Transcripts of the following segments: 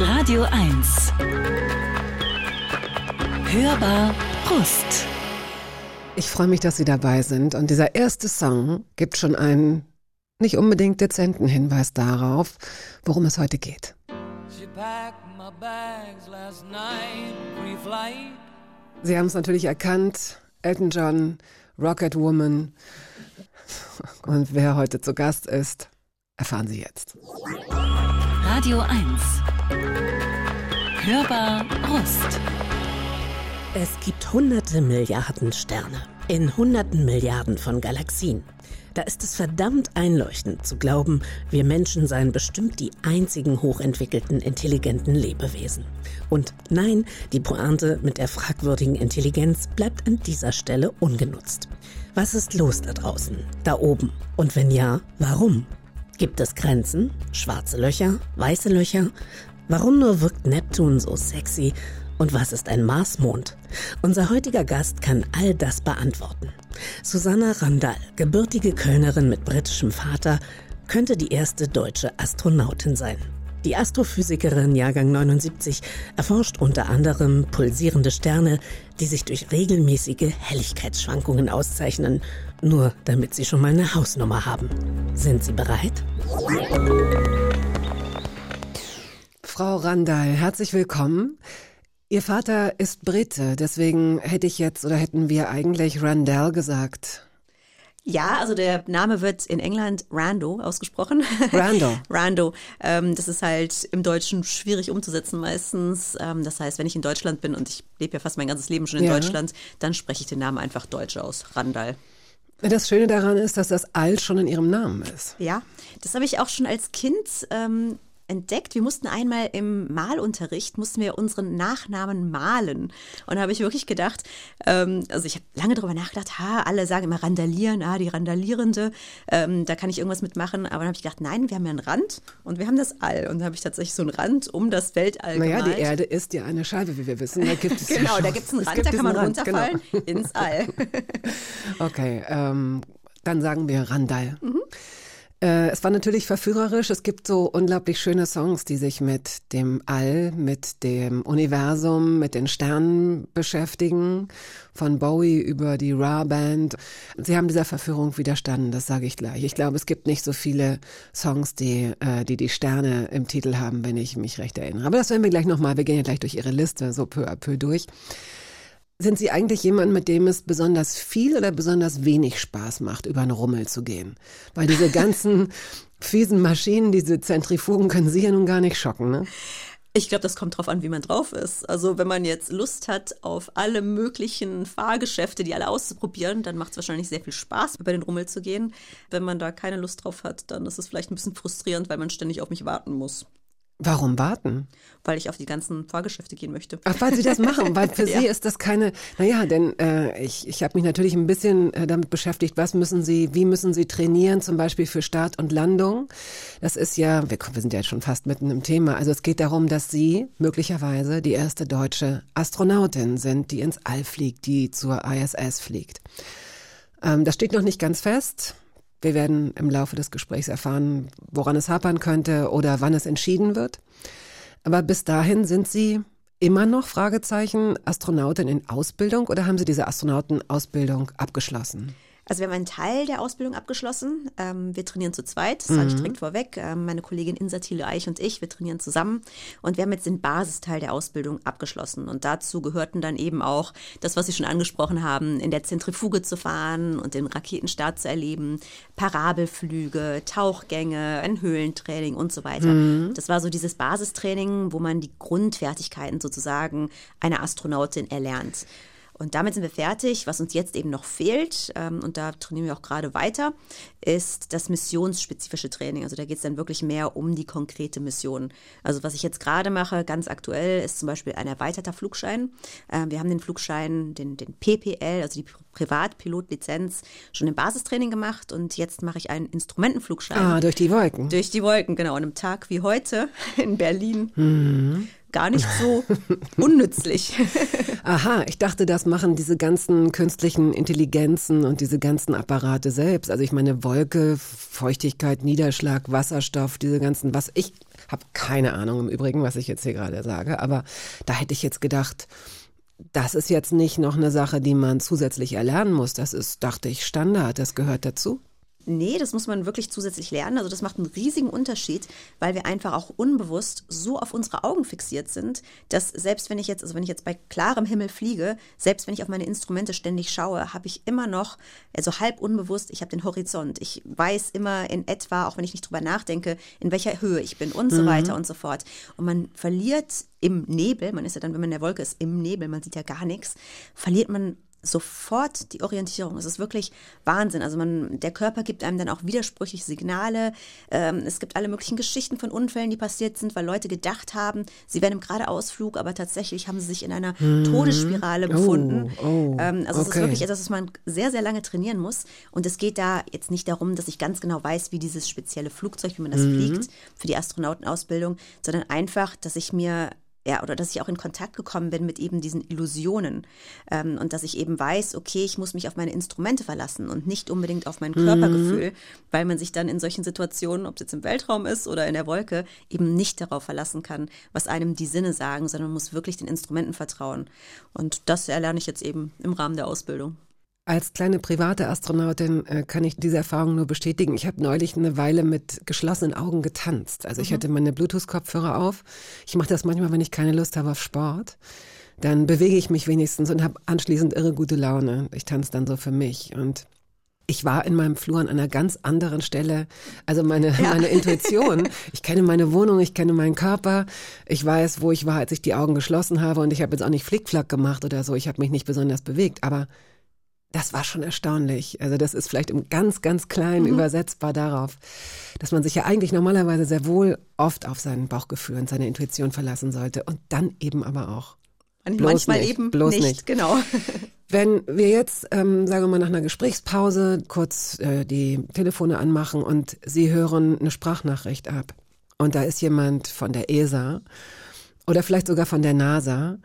Radio 1. Hörbar Brust. Ich freue mich, dass Sie dabei sind. Und dieser erste Song gibt schon einen nicht unbedingt dezenten Hinweis darauf, worum es heute geht. Sie haben es natürlich erkannt. Elton John, Rocket Woman. Und wer heute zu Gast ist, erfahren Sie jetzt. Radio 1. Hörbar Brust. Es gibt hunderte Milliarden Sterne in hunderten Milliarden von Galaxien. Da ist es verdammt einleuchtend zu glauben, wir Menschen seien bestimmt die einzigen hochentwickelten, intelligenten Lebewesen. Und nein, die Pointe mit der fragwürdigen Intelligenz bleibt an dieser Stelle ungenutzt. Was ist los da draußen, da oben? Und wenn ja, warum? Gibt es Grenzen? Schwarze Löcher? Weiße Löcher? Warum nur wirkt Neptun so sexy? Und was ist ein Marsmond? Unser heutiger Gast kann all das beantworten. Susanna Randall, gebürtige Kölnerin mit britischem Vater, könnte die erste deutsche Astronautin sein. Die Astrophysikerin Jahrgang 79 erforscht unter anderem pulsierende Sterne, die sich durch regelmäßige Helligkeitsschwankungen auszeichnen, nur damit Sie schon mal eine Hausnummer haben. Sind Sie bereit? Frau Randall, herzlich willkommen. Ihr Vater ist Brite, deswegen hätte ich jetzt oder hätten wir eigentlich Randall gesagt. Ja, also der Name wird in England Rando ausgesprochen. Rando. Rando. Ähm, das ist halt im Deutschen schwierig umzusetzen meistens. Ähm, das heißt, wenn ich in Deutschland bin und ich lebe ja fast mein ganzes Leben schon in ja. Deutschland, dann spreche ich den Namen einfach deutsch aus. Randall. Das Schöne daran ist, dass das Al schon in ihrem Namen ist. Ja, das habe ich auch schon als Kind ähm, entdeckt. Wir mussten einmal im Malunterricht, mussten wir unseren Nachnamen malen. Und da habe ich wirklich gedacht, ähm, also ich habe lange darüber nachgedacht, ha, alle sagen immer randalieren, ah, die Randalierende, ähm, da kann ich irgendwas mitmachen. Aber dann habe ich gedacht, nein, wir haben ja einen Rand und wir haben das All. Und dann habe ich tatsächlich so einen Rand um das Weltall naja, gemalt. die Erde ist ja eine Scheibe, wie wir wissen. Da gibt es genau, da gibt es einen Rand, da kann man Rand, runterfallen genau. ins All. okay, ähm, dann sagen wir Randall. Mhm. Äh, es war natürlich verführerisch. Es gibt so unglaublich schöne Songs, die sich mit dem All, mit dem Universum, mit den Sternen beschäftigen. Von Bowie über die Ra Band. Sie haben dieser Verführung widerstanden, das sage ich gleich. Ich glaube, es gibt nicht so viele Songs, die, äh, die die Sterne im Titel haben, wenn ich mich recht erinnere. Aber das werden wir gleich nochmal. Wir gehen ja gleich durch Ihre Liste so peu à peu durch. Sind Sie eigentlich jemand, mit dem es besonders viel oder besonders wenig Spaß macht, über einen Rummel zu gehen? Weil diese ganzen fiesen Maschinen, diese Zentrifugen können Sie ja nun gar nicht schocken, ne? Ich glaube, das kommt drauf an, wie man drauf ist. Also wenn man jetzt Lust hat, auf alle möglichen Fahrgeschäfte, die alle auszuprobieren, dann macht es wahrscheinlich sehr viel Spaß, über den Rummel zu gehen. Wenn man da keine Lust drauf hat, dann ist es vielleicht ein bisschen frustrierend, weil man ständig auf mich warten muss. Warum warten? Weil ich auf die ganzen Fahrgeschäfte gehen möchte. Ach, weil Sie das machen, weil für ja. Sie ist das keine, naja, denn äh, ich, ich habe mich natürlich ein bisschen äh, damit beschäftigt, was müssen Sie, wie müssen Sie trainieren, zum Beispiel für Start und Landung. Das ist ja, wir, wir sind ja schon fast mitten im Thema, also es geht darum, dass Sie möglicherweise die erste deutsche Astronautin sind, die ins All fliegt, die zur ISS fliegt. Ähm, das steht noch nicht ganz fest. Wir werden im Laufe des Gesprächs erfahren, woran es hapern könnte oder wann es entschieden wird. Aber bis dahin sind Sie immer noch Fragezeichen Astronautin in Ausbildung oder haben Sie diese Astronautenausbildung abgeschlossen? Also wir haben einen Teil der Ausbildung abgeschlossen. Ähm, wir trainieren zu zweit, das mhm. sage ich direkt vorweg. Ähm, meine Kollegin Insa Thiele Eich und ich, wir trainieren zusammen. Und wir haben jetzt den Basisteil der Ausbildung abgeschlossen. Und dazu gehörten dann eben auch das, was Sie schon angesprochen haben, in der Zentrifuge zu fahren und den Raketenstart zu erleben, Parabelflüge, Tauchgänge, ein Höhlentraining und so weiter. Mhm. Das war so dieses Basistraining, wo man die Grundfertigkeiten sozusagen einer Astronautin erlernt. Und damit sind wir fertig. Was uns jetzt eben noch fehlt, ähm, und da trainieren wir auch gerade weiter, ist das missionsspezifische Training. Also da geht es dann wirklich mehr um die konkrete Mission. Also was ich jetzt gerade mache, ganz aktuell, ist zum Beispiel ein erweiterter Flugschein. Äh, wir haben den Flugschein, den, den PPL, also die Privatpilotlizenz, schon im Basistraining gemacht und jetzt mache ich einen Instrumentenflugschein. Ah, durch die Wolken. Durch die Wolken, genau. Und einem Tag wie heute in Berlin. Mhm gar nicht so unnützlich. Aha, ich dachte, das machen diese ganzen künstlichen Intelligenzen und diese ganzen Apparate selbst. Also ich meine Wolke, Feuchtigkeit, Niederschlag, Wasserstoff, diese ganzen, was ich Habe keine Ahnung im Übrigen, was ich jetzt hier gerade sage, aber da hätte ich jetzt gedacht, das ist jetzt nicht noch eine Sache, die man zusätzlich erlernen muss. Das ist, dachte ich, Standard, das gehört dazu. Nee, das muss man wirklich zusätzlich lernen. Also das macht einen riesigen Unterschied, weil wir einfach auch unbewusst so auf unsere Augen fixiert sind, dass selbst wenn ich jetzt, also wenn ich jetzt bei klarem Himmel fliege, selbst wenn ich auf meine Instrumente ständig schaue, habe ich immer noch, also halb unbewusst, ich habe den Horizont. Ich weiß immer in etwa, auch wenn ich nicht drüber nachdenke, in welcher Höhe ich bin und so Mhm. weiter und so fort. Und man verliert im Nebel, man ist ja dann, wenn man in der Wolke ist, im Nebel, man sieht ja gar nichts, verliert man sofort die Orientierung. Es ist wirklich Wahnsinn. Also man, der Körper gibt einem dann auch widersprüchliche Signale. Ähm, es gibt alle möglichen Geschichten von Unfällen, die passiert sind, weil Leute gedacht haben, sie wären im Geradeausflug, aber tatsächlich haben sie sich in einer Todesspirale befunden. oh, ähm, also es ist okay. wirklich etwas, was man sehr, sehr lange trainieren muss. Und es geht da jetzt nicht darum, dass ich ganz genau weiß, wie dieses spezielle Flugzeug, wie man das fliegt für die Astronautenausbildung, sondern einfach, dass ich mir ja, oder dass ich auch in Kontakt gekommen bin mit eben diesen Illusionen ähm, und dass ich eben weiß, okay, ich muss mich auf meine Instrumente verlassen und nicht unbedingt auf mein Körpergefühl, weil man sich dann in solchen Situationen, ob es jetzt im Weltraum ist oder in der Wolke, eben nicht darauf verlassen kann, was einem die Sinne sagen, sondern muss wirklich den Instrumenten vertrauen. Und das erlerne ich jetzt eben im Rahmen der Ausbildung. Als kleine private Astronautin äh, kann ich diese Erfahrung nur bestätigen. Ich habe neulich eine Weile mit geschlossenen Augen getanzt. Also ich hatte meine Bluetooth-Kopfhörer auf. Ich mache das manchmal, wenn ich keine Lust habe auf Sport. Dann bewege ich mich wenigstens und habe anschließend irre gute Laune. Ich tanze dann so für mich und ich war in meinem Flur an einer ganz anderen Stelle. Also meine, meine Intuition. Ich kenne meine Wohnung, ich kenne meinen Körper. Ich weiß, wo ich war, als ich die Augen geschlossen habe. Und ich habe jetzt auch nicht Flickflack gemacht oder so. Ich habe mich nicht besonders bewegt. Aber das war schon erstaunlich. Also das ist vielleicht im ganz, ganz kleinen übersetzbar darauf, dass man sich ja eigentlich normalerweise sehr wohl oft auf sein Bauchgefühl und seine Intuition verlassen sollte. Und dann eben aber auch. Bloß Manchmal nicht, eben bloß nicht, nicht. genau. Wenn wir jetzt, ähm, sagen wir mal, nach einer Gesprächspause kurz äh, die Telefone anmachen und Sie hören eine Sprachnachricht ab und da ist jemand von der ESA oder vielleicht sogar von der NASA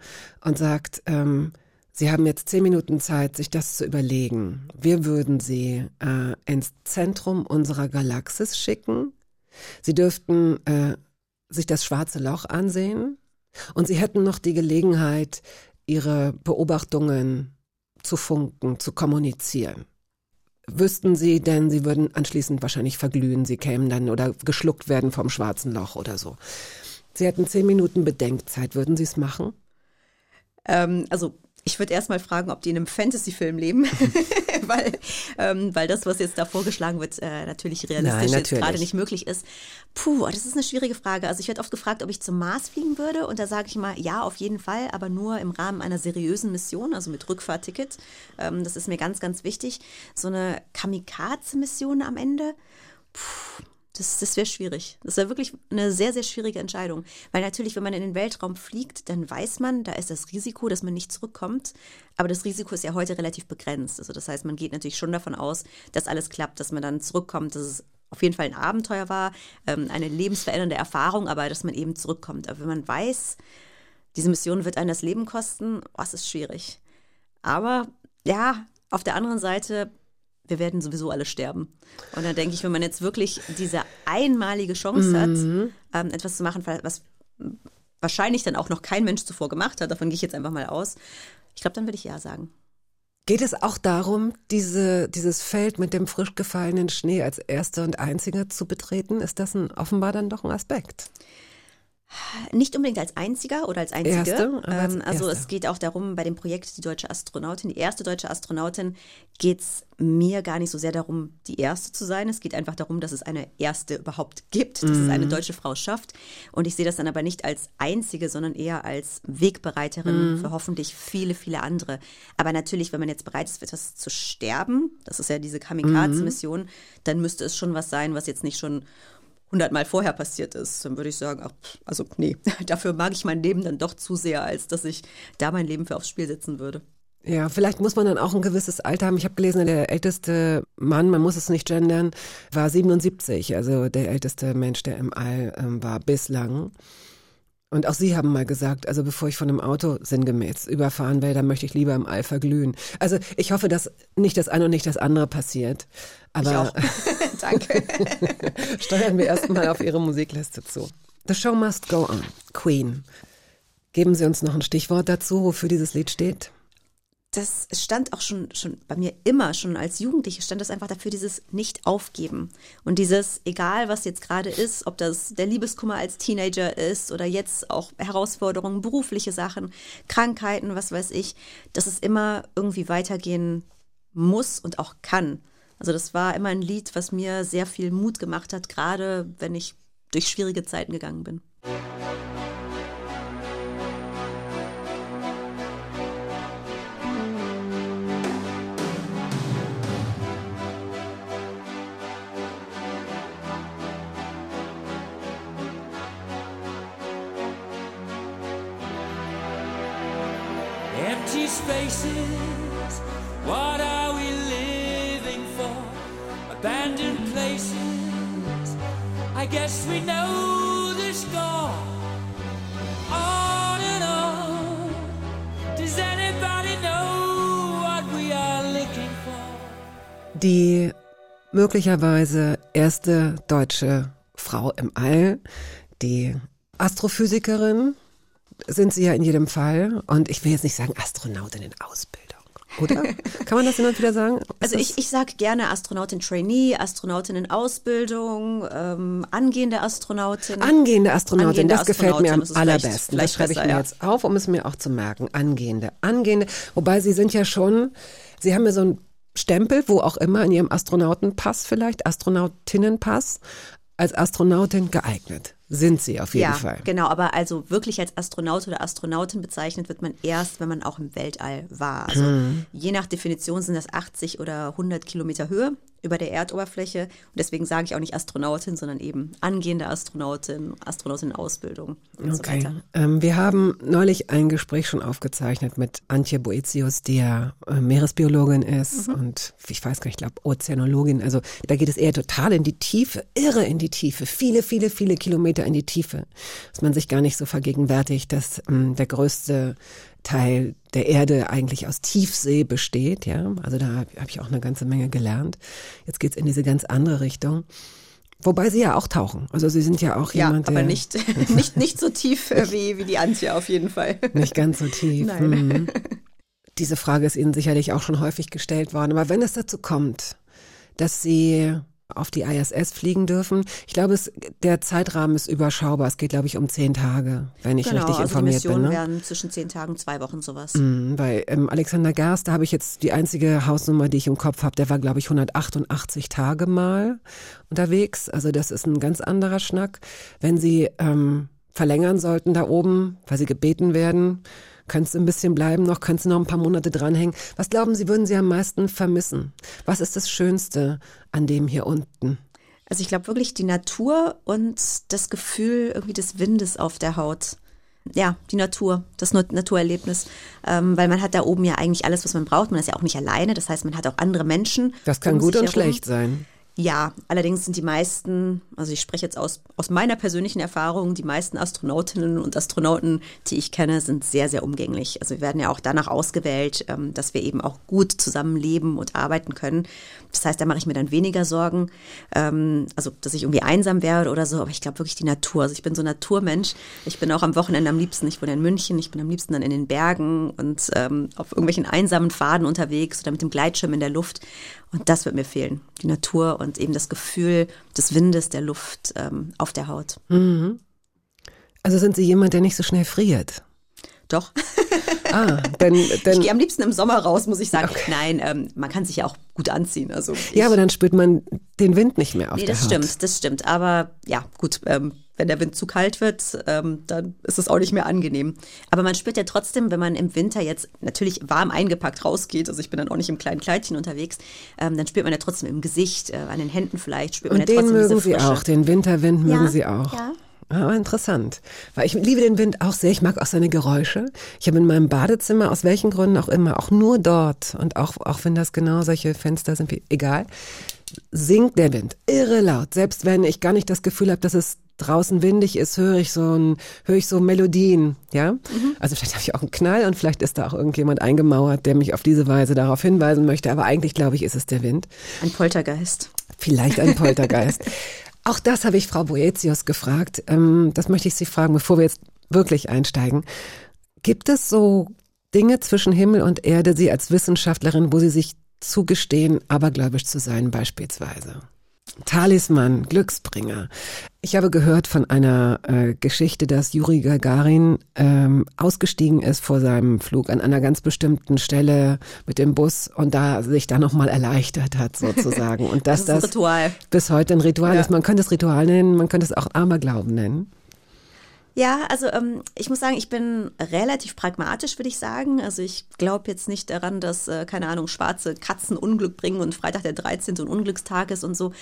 und sagt, ähm, Sie haben jetzt zehn Minuten Zeit, sich das zu überlegen. Wir würden Sie äh, ins Zentrum unserer Galaxis schicken. Sie dürften äh, sich das schwarze Loch ansehen und Sie hätten noch die Gelegenheit, Ihre Beobachtungen zu funken, zu kommunizieren. Wüssten Sie denn, Sie würden anschließend wahrscheinlich verglühen, Sie kämen dann oder geschluckt werden vom schwarzen Loch oder so. Sie hätten zehn Minuten Bedenkzeit, würden Sie es machen? Ähm, also ich würde erstmal fragen, ob die in einem Fantasy-Film leben, weil, ähm, weil das, was jetzt da vorgeschlagen wird, äh, natürlich realistisch Nein, jetzt natürlich. gerade nicht möglich ist. Puh, das ist eine schwierige Frage. Also ich werde oft gefragt, ob ich zum Mars fliegen würde und da sage ich mal, ja, auf jeden Fall, aber nur im Rahmen einer seriösen Mission, also mit Rückfahrticket. Ähm, das ist mir ganz, ganz wichtig. So eine Kamikaze-Mission am Ende, puh, das, das wäre schwierig. Das wäre wirklich eine sehr, sehr schwierige Entscheidung. Weil natürlich, wenn man in den Weltraum fliegt, dann weiß man, da ist das Risiko, dass man nicht zurückkommt. Aber das Risiko ist ja heute relativ begrenzt. Also das heißt, man geht natürlich schon davon aus, dass alles klappt, dass man dann zurückkommt, dass es auf jeden Fall ein Abenteuer war, ähm, eine lebensverändernde Erfahrung, aber dass man eben zurückkommt. Aber wenn man weiß, diese Mission wird einem das Leben kosten, was ist schwierig. Aber ja, auf der anderen Seite, wir werden sowieso alle sterben. Und dann denke ich, wenn man jetzt wirklich diese einmalige Chance hat, ähm, etwas zu machen, was wahrscheinlich dann auch noch kein Mensch zuvor gemacht hat, davon gehe ich jetzt einfach mal aus, ich glaube, dann würde ich ja sagen. Geht es auch darum, diese, dieses Feld mit dem frisch gefallenen Schnee als erster und einziger zu betreten? Ist das ein, offenbar dann doch ein Aspekt? Nicht unbedingt als einziger oder als einzige. Erste, als ähm, also erste. es geht auch darum, bei dem Projekt die deutsche Astronautin, die erste deutsche Astronautin, geht es mir gar nicht so sehr darum, die erste zu sein. Es geht einfach darum, dass es eine erste überhaupt gibt, dass es Mhm. eine deutsche Frau schafft. Und ich sehe das dann aber nicht als einzige, sondern eher als Wegbereiterin Mhm. für hoffentlich viele, viele andere. Aber natürlich, wenn man jetzt bereit ist, für etwas zu sterben, das ist ja diese Kamikaze-Mission, Mhm. dann müsste es schon was sein, was jetzt nicht schon hundertmal vorher passiert ist, dann würde ich sagen, ach, also nee, dafür mag ich mein Leben dann doch zu sehr, als dass ich da mein Leben für aufs Spiel setzen würde. Ja, vielleicht muss man dann auch ein gewisses Alter haben. Ich habe gelesen, der älteste Mann, man muss es nicht gendern, war 77. Also der älteste Mensch, der im All ähm, war bislang. Und auch Sie haben mal gesagt, also bevor ich von einem Auto sinngemäß überfahren werde, dann möchte ich lieber im All verglühen. Also ich hoffe, dass nicht das eine und nicht das andere passiert. Aber Ich auch. Danke. steuern wir erstmal auf Ihre Musikliste zu. The Show Must Go On, Queen. Geben Sie uns noch ein Stichwort dazu, wofür dieses Lied steht? das stand auch schon, schon bei mir immer, schon als Jugendliche stand das einfach dafür, dieses Nicht-Aufgeben. Und dieses, egal was jetzt gerade ist, ob das der Liebeskummer als Teenager ist oder jetzt auch Herausforderungen, berufliche Sachen, Krankheiten, was weiß ich, dass es immer irgendwie weitergehen muss und auch kann. Also das war immer ein Lied, was mir sehr viel Mut gemacht hat, gerade wenn ich durch schwierige Zeiten gegangen bin. Guess we know the score. On and on, does anybody know what we are looking for? Die möglicherweise erste deutsche Frau im All, die Astrophysikerin, sind sie ja in jedem Fall. Und ich will jetzt nicht sagen Astronautin in Ausbildung. Oder? Kann man das immer wieder sagen? Also ich, ich sage gerne Astronautin Trainee, Astronautin in Ausbildung, ähm, angehende Astronautin. Angehende Astronautin, Angehende das gefällt mir am Astronautin, das ist vielleicht- allerbesten. vielleicht das schreibe ich besser, mir ja. jetzt auf, um es mir auch zu merken. Angehende, angehende. Wobei sie sind ja schon, sie haben ja so einen Stempel, wo auch immer, in ihrem Astronautenpass vielleicht, Astronautinnenpass, als Astronautin geeignet. Sind sie auf jeden ja, Fall. genau, aber also wirklich als Astronaut oder Astronautin bezeichnet wird man erst, wenn man auch im Weltall war. Also Hm. je nach Definition sind das 80 oder 100 Kilometer Höhe über der Erdoberfläche. Und deswegen sage ich auch nicht Astronautin, sondern eben angehende Astronautin, Astronautin in Ausbildung und so Okay. weiter. Ähm, wir haben neulich ein Gespräch schon aufgezeichnet mit Antje Boetius, die ja äh, Meeresbiologin ist Mhm. und ich weiß gar nicht, ich glaube Ozeanologin. Also da geht es eher total in die Tiefe, irre in die Tiefe, viele, viele, viele Kilometer in die Tiefe, dass man sich gar nicht so vergegenwärtigt, dass ähm, der größte Teil der Erde eigentlich aus Tiefsee besteht. Ja, also da habe hab ich auch eine ganze Menge gelernt. Jetzt geht's in diese ganz andere Richtung. Wobei sie ja auch tauchen. Also sie sind ja auch Ja, jemand, aber der nicht, nicht, nicht so tief äh, wie, wie die Antje auf jeden Fall. Nicht ganz so tief. Nein. Mhm. Diese Frage ist Ihnen sicherlich auch schon häufig gestellt worden. Aber wenn es dazu kommt, dass Sie auf die ISS fliegen dürfen, ich glaube, es, der Zeitrahmen ist überschaubar. Es geht, glaube ich, um zehn Tage, wenn ich genau, richtig also die informiert Missionen bin. Ne? werden zwischen zehn Tagen, zwei Wochen sowas. Mhm, Bei ähm, Alexander Gerst, da habe ich jetzt die einzige Hausnummer, die ich im Kopf habe, der war, glaube ich, 188 Tage mal unterwegs. Also das ist ein ganz anderer Schnack. Wenn Sie ähm, verlängern sollten da oben, weil Sie gebeten werden, können Sie ein bisschen bleiben noch, können Sie noch ein paar Monate dranhängen. Was glauben Sie, würden Sie am meisten vermissen? Was ist das Schönste an dem hier unten? Also ich glaube wirklich die Natur und das Gefühl irgendwie des Windes auf der Haut. Ja, die Natur, das Nat- Naturerlebnis, ähm, weil man hat da oben ja eigentlich alles, was man braucht. Man ist ja auch nicht alleine, das heißt, man hat auch andere Menschen. Das kann um gut und schlecht sein. Ja, allerdings sind die meisten, also ich spreche jetzt aus, aus meiner persönlichen Erfahrung, die meisten Astronautinnen und Astronauten, die ich kenne, sind sehr, sehr umgänglich. Also wir werden ja auch danach ausgewählt, ähm, dass wir eben auch gut zusammenleben und arbeiten können. Das heißt, da mache ich mir dann weniger Sorgen, ähm, also dass ich irgendwie einsam werde oder so, aber ich glaube wirklich die Natur. Also ich bin so Naturmensch. Ich bin auch am Wochenende am liebsten, ich wohne in München, ich bin am liebsten dann in den Bergen und ähm, auf irgendwelchen einsamen Pfaden unterwegs oder mit dem Gleitschirm in der Luft. Und das wird mir fehlen. Die Natur und eben das Gefühl des Windes, der Luft ähm, auf der Haut. Also sind Sie jemand, der nicht so schnell friert? Doch. Ah, denn, Ich denn gehe am liebsten im Sommer raus, muss ich sagen. Nein, ähm, man kann sich ja auch gut anziehen. Also ich, ja, aber dann spürt man den Wind nicht mehr auf nee, der das Haut. stimmt, das stimmt. Aber ja, gut, ähm, wenn der Wind zu kalt wird, ähm, dann ist es auch nicht mehr angenehm. Aber man spürt ja trotzdem, wenn man im Winter jetzt natürlich warm eingepackt rausgeht, also ich bin dann auch nicht im kleinen Kleidchen unterwegs, ähm, dann spürt man ja trotzdem im Gesicht, äh, an den Händen vielleicht, spürt man Und ja den trotzdem mögen diese Sie Frische. auch, den Winterwind mögen Ja, Sie auch. ja. Ah, interessant. Weil ich liebe den Wind auch sehr. Ich mag auch seine Geräusche. Ich habe in meinem Badezimmer, aus welchen Gründen auch immer, auch nur dort und auch, auch wenn das genau solche Fenster sind, wie, egal, singt der Wind irre laut. Selbst wenn ich gar nicht das Gefühl habe, dass es draußen windig ist, höre ich so ein, höre ich so Melodien, ja? Also vielleicht habe ich auch einen Knall und vielleicht ist da auch irgendjemand eingemauert, der mich auf diese Weise darauf hinweisen möchte, aber eigentlich glaube ich, ist es der Wind. Ein Poltergeist. Vielleicht ein Poltergeist. Auch das habe ich Frau Boetius gefragt. Ähm, das möchte ich Sie fragen, bevor wir jetzt wirklich einsteigen. Gibt es so Dinge zwischen Himmel und Erde, Sie als Wissenschaftlerin, wo Sie sich zugestehen, abergläubisch zu sein beispielsweise? Talisman, Glücksbringer. Ich habe gehört von einer äh, Geschichte, dass Juri Gagarin ähm, ausgestiegen ist vor seinem Flug an einer ganz bestimmten Stelle mit dem Bus und da sich da nochmal erleichtert hat sozusagen. Und dass Das das, Ritual. bis heute ein Ritual Ja. ist. Man könnte es Ritual nennen, man könnte es auch Aberglauben nennen. Ja, also ähm, ich muss sagen, ich bin relativ pragmatisch, würde ich sagen. Also ich glaube jetzt nicht daran, dass, äh, keine Ahnung, schwarze Katzen Unglück bringen und Freitag der 13. so ein Unglückstag ist und so.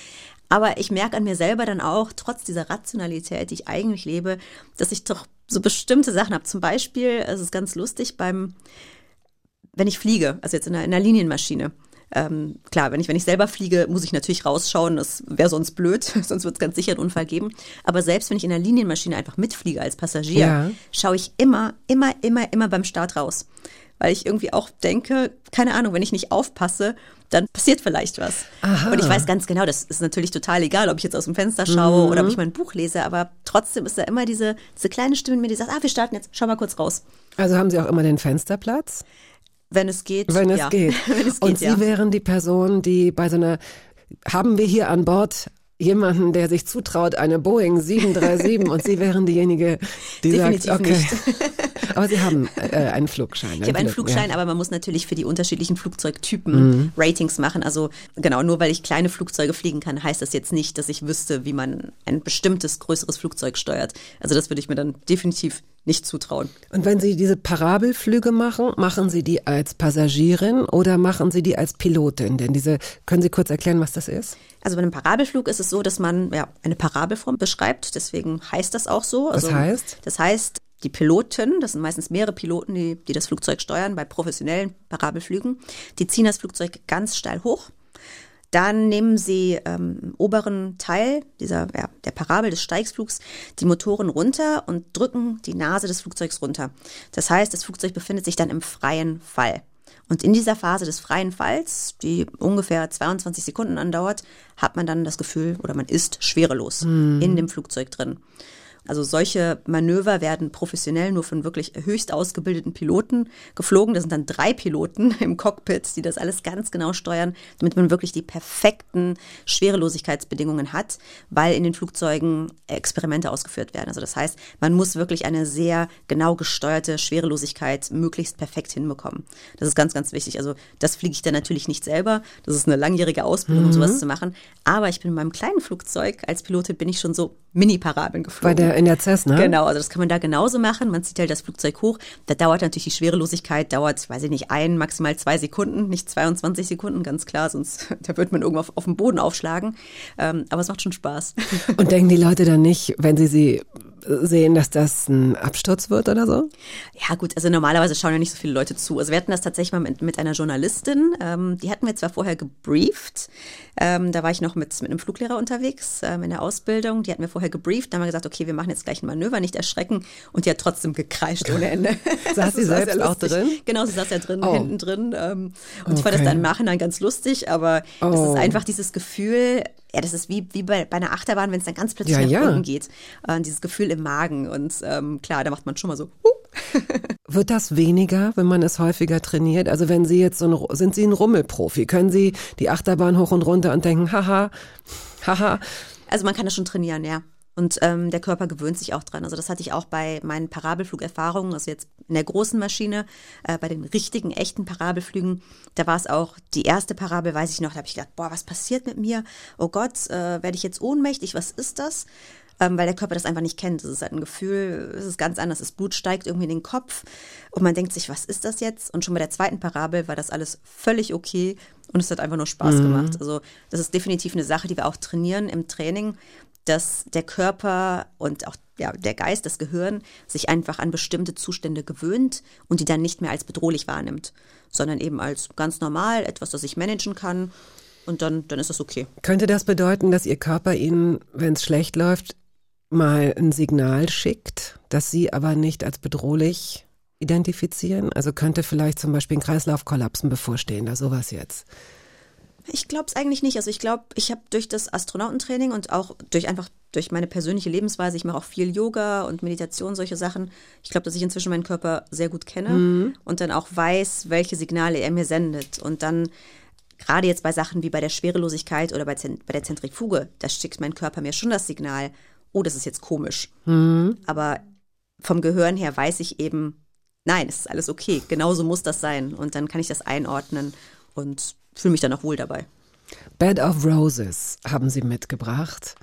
Aber ich merke an mir selber dann auch, trotz dieser Rationalität, die ich eigentlich lebe, dass ich doch so bestimmte Sachen habe. Zum Beispiel, es ist ganz lustig, beim, wenn ich fliege, also jetzt in einer, in einer Linienmaschine. Ähm, klar, wenn ich, wenn ich selber fliege, muss ich natürlich rausschauen. Das wäre sonst blöd, sonst wird es ganz sicher einen Unfall geben. Aber selbst wenn ich in einer Linienmaschine einfach mitfliege als Passagier, Ja. schaue ich immer, immer, immer, immer beim Start raus. Weil ich irgendwie auch denke, keine Ahnung, wenn ich nicht aufpasse, dann passiert vielleicht was. Aha. Und ich weiß ganz genau, das ist natürlich total egal, ob ich jetzt aus dem Fenster schaue oder ob Mhm. ich mein Buch lese, aber trotzdem ist da immer diese, diese kleine Stimme in mir, die sagt, ah, wir starten jetzt, schau mal kurz raus. Also haben Sie auch immer den Fensterplatz? Wenn es geht. Wenn es ja. geht. Wenn es geht, Und Sie ja. wären die Person, die bei so einer, haben wir hier an Bord jemanden, der sich zutraut, eine Boeing 737 und Sie wären diejenige, die Definitiv sagt, okay. nicht. Aber Sie haben äh, einen Flugschein. Ich habe einen Flug- Flugschein, ja. aber man muss natürlich für die unterschiedlichen Flugzeugtypen Mhm. Ratings machen. Also genau, nur weil ich kleine Flugzeuge fliegen kann, heißt das jetzt nicht, dass ich wüsste, wie man ein bestimmtes größeres Flugzeug steuert. Also das würde ich mir dann definitiv nicht zutrauen. Und wenn Sie diese Parabelflüge machen, machen Sie die als Passagierin oder machen Sie die als Pilotin? Denn diese, können Sie kurz erklären, was das ist? Also bei einem Parabelflug ist es so, dass man ja eine Parabelform beschreibt. Deswegen heißt das auch so. Was Also, heißt? Das heißt, die Piloten, das sind meistens mehrere Piloten, die, die das Flugzeug steuern bei professionellen Parabelflügen, die ziehen das Flugzeug ganz steil hoch. Dann nehmen sie ähm, im oberen Teil dieser, ja, der Parabel des Steigsflugs die Motoren runter und drücken die Nase des Flugzeugs runter. Das heißt, das Flugzeug befindet sich dann im freien Fall. Und in dieser Phase des freien Falls, die ungefähr 22 Sekunden andauert, hat man dann das Gefühl oder man ist schwerelos in dem Flugzeug drin. Also solche Manöver werden professionell nur von wirklich höchst ausgebildeten Piloten geflogen. Das sind dann drei Piloten im Cockpit, die das alles ganz genau steuern, damit man wirklich die perfekten Schwerelosigkeitsbedingungen hat, weil in den Flugzeugen Experimente ausgeführt werden. Also das heißt, man muss wirklich eine sehr genau gesteuerte Schwerelosigkeit möglichst perfekt hinbekommen. Das ist ganz, ganz wichtig. Also das fliege ich dann natürlich nicht selber. Das ist eine langjährige Ausbildung, um sowas zu machen. Aber ich bin in meinem kleinen Flugzeug, als Pilotin bin ich schon so Mini-Parabeln geflogen. Bei der, in der Cessna? Genau, also das kann man da genauso machen. Man zieht halt das Flugzeug hoch. Da dauert natürlich die Schwerelosigkeit, dauert, weiß ich nicht, ein, maximal zwei Sekunden, nicht 22 Sekunden, ganz klar, sonst da wird man irgendwo auf, auf dem Boden aufschlagen. Ähm, aber es macht schon Spaß. Und denken die Leute dann nicht, wenn sie sie sehen, dass das ein Absturz wird oder so? Ja gut, also normalerweise schauen ja nicht so viele Leute zu. Also wir hatten das tatsächlich mal mit, mit einer Journalistin, ähm, die hatten wir zwar vorher gebrieft, ähm, da war ich noch mit, mit einem Fluglehrer unterwegs ähm, in der Ausbildung, die hatten wir vorher gebrieft, da haben wir gesagt, okay, wir machen jetzt gleich ein Manöver, nicht erschrecken und die hat trotzdem gekreischt ohne Ende. Saß sie selbst auch drin? Genau, sie saß ja drin, Oh. hinten drin ähm, und ich fand das Okay. dann im Nachhinein ganz lustig, aber es Oh. ist einfach dieses Gefühl, ja, das ist wie, wie bei, bei einer Achterbahn, wenn es dann ganz plötzlich Ja, nach ja. unten geht. Äh, dieses Gefühl im Magen und ähm, klar, da macht man schon mal so, huh, Wird das weniger, wenn man es häufiger trainiert? Also wenn Sie jetzt so ein, sind Sie ein Rummelprofi? Können Sie die Achterbahn hoch und runter und denken, haha, haha. Also man kann das schon trainieren, ja. Und ähm, der Körper gewöhnt sich auch dran. Also das hatte ich auch bei meinen Parabelflugerfahrungen, also jetzt in der großen Maschine, äh, bei den richtigen, echten Parabelflügen. Da war es auch die erste Parabel, weiß ich noch, da habe ich gedacht, boah, was passiert mit mir? Oh Gott, äh, werde ich jetzt ohnmächtig? Was ist das? Ähm, weil der Körper das einfach nicht kennt. Das ist halt ein Gefühl, es ist ganz anders. Das Blut steigt irgendwie in den Kopf und man denkt sich, was ist das jetzt? Und schon bei der zweiten Parabel war das alles völlig okay und es hat einfach nur Spaß gemacht. Also das ist definitiv eine Sache, die wir auch trainieren im Training, dass der Körper und auch ja, der Geist, das Gehirn sich einfach an bestimmte Zustände gewöhnt und die dann nicht mehr als bedrohlich wahrnimmt, sondern eben als ganz normal, etwas, das ich managen kann und dann, dann ist das okay. Könnte das bedeuten, dass Ihr Körper Ihnen, wenn es schlecht läuft, mal ein Signal schickt, das Sie aber nicht als bedrohlich identifizieren? Also könnte vielleicht zum Beispiel ein Kreislaufkollapsen bevorstehen, oder sowas jetzt. Ich glaube es eigentlich nicht. Also ich glaube, ich habe durch das Astronautentraining und auch durch einfach durch meine persönliche Lebensweise, ich mache auch viel Yoga und Meditation, solche Sachen. Ich glaube, dass ich inzwischen meinen Körper sehr gut kenne Mhm. und dann auch weiß, welche Signale er mir sendet. Und dann gerade jetzt bei Sachen wie bei der Schwerelosigkeit oder bei, bei der Zentrifuge, da schickt mein Körper mir schon das Signal, oh, das ist jetzt komisch. Mhm. Aber vom Gehirn her weiß ich eben, nein, es ist alles okay, genauso muss das sein. Und dann kann ich das einordnen und fühle mich dann auch wohl dabei. Bed of Roses haben sie mitgebracht.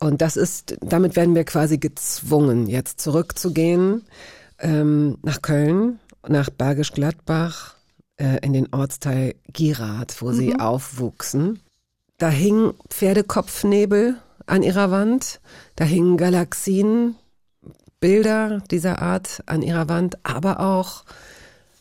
Und das ist, damit werden wir quasi gezwungen, jetzt zurückzugehen ähm, nach Köln, nach Bergisch Gladbach, äh, in den Ortsteil Gierat, wo sie aufwuchsen. Da hing Pferdekopfnebel an ihrer Wand, da hingen Galaxien, Bilder dieser Art an ihrer Wand, aber auch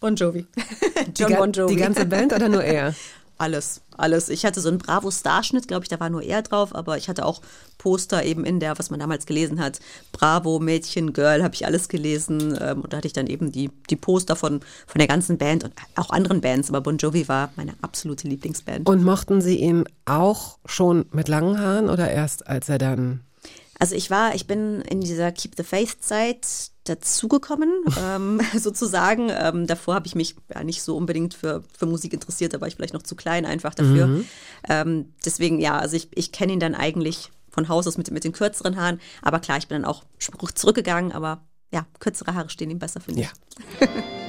Bon Jovi. die, ga- die ganze Band oder nur er? Alles, alles. Ich hatte so einen Bravo-Starschnitt, glaube ich, da war nur er drauf, aber ich hatte auch Poster eben in der, was man damals gelesen hat. Bravo, Mädchen, Girl, habe ich alles gelesen. Ähm, und da hatte ich dann eben die, die Poster von, von der ganzen Band und auch anderen Bands, aber Bon Jovi war meine absolute Lieblingsband. Und mochten Sie ihn auch schon mit langen Haaren oder erst als er dann Also ich war, ich bin in dieser Keep the Faith Zeit dazugekommen, ähm, sozusagen. Ähm, davor habe ich mich ja nicht so unbedingt für, für Musik interessiert, da war ich vielleicht noch zu klein einfach dafür. Ähm, deswegen, ja, also ich, ich kenne ihn dann eigentlich von Haus aus mit, mit den kürzeren Haaren. Aber klar, ich bin dann auch Spruch zurückgegangen, aber ja, kürzere Haare stehen ihm besser, finde ich. Ja.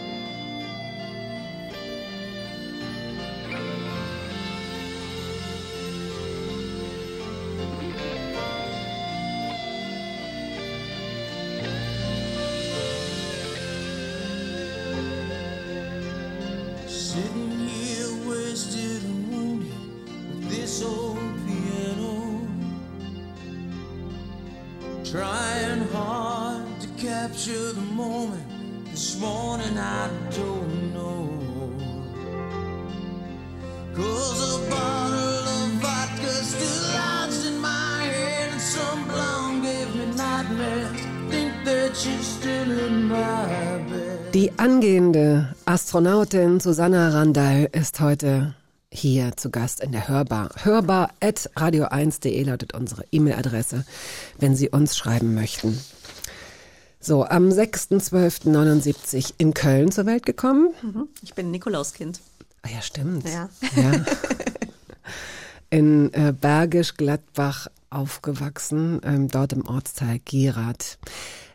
Astronautin Susanna Randall ist heute hier zu Gast in der Hörbar. Hörbar at radio1.de lautet unsere E-Mail-Adresse, wenn Sie uns schreiben möchten. So, am 6.12.79 in Köln zur Welt gekommen. Ich bin Nikolauskind. Ah ja, stimmt. Ja. Ja. In äh, Bergisch Gladbach aufgewachsen, ähm, dort im Ortsteil Gierat.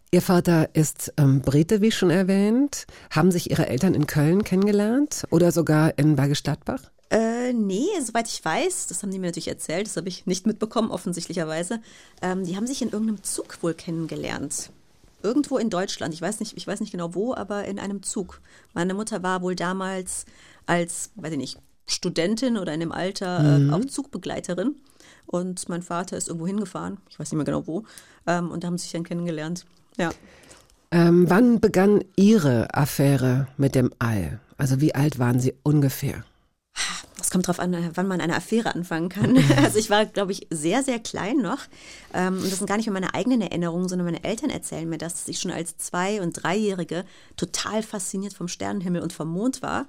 Ihr Vater ist ähm, Brite, wie schon erwähnt. Haben sich Ihre Eltern in Köln kennengelernt oder sogar in Bergisch Gladbach? Äh, nee, soweit ich weiß, das haben die mir natürlich erzählt, das habe ich nicht mitbekommen, offensichtlicherweise. Ähm, die haben sich in irgendeinem Zug wohl kennengelernt. Irgendwo in Deutschland. Ich weiß nicht, ich weiß nicht genau wo, aber in einem Zug. Meine Mutter war wohl damals als, weiß ich nicht, Studentin oder in dem Alter äh, auch Zugbegleiterin. Und mein Vater ist irgendwo hingefahren, ich weiß nicht mehr genau wo, ähm, und da haben sie sich dann kennengelernt. Ja. Ähm, wann begann Ihre Affäre mit dem All? Also wie alt waren Sie ungefähr? Es kommt drauf an, wann man eine Affäre anfangen kann. Also ich war, glaube ich, sehr, sehr klein noch. Ähm, Und das sind gar nicht meine eigenen Erinnerungen, sondern meine Eltern erzählen mir, dass ich schon als Zwei- und Dreijährige total fasziniert vom Sternenhimmel und vom Mond war.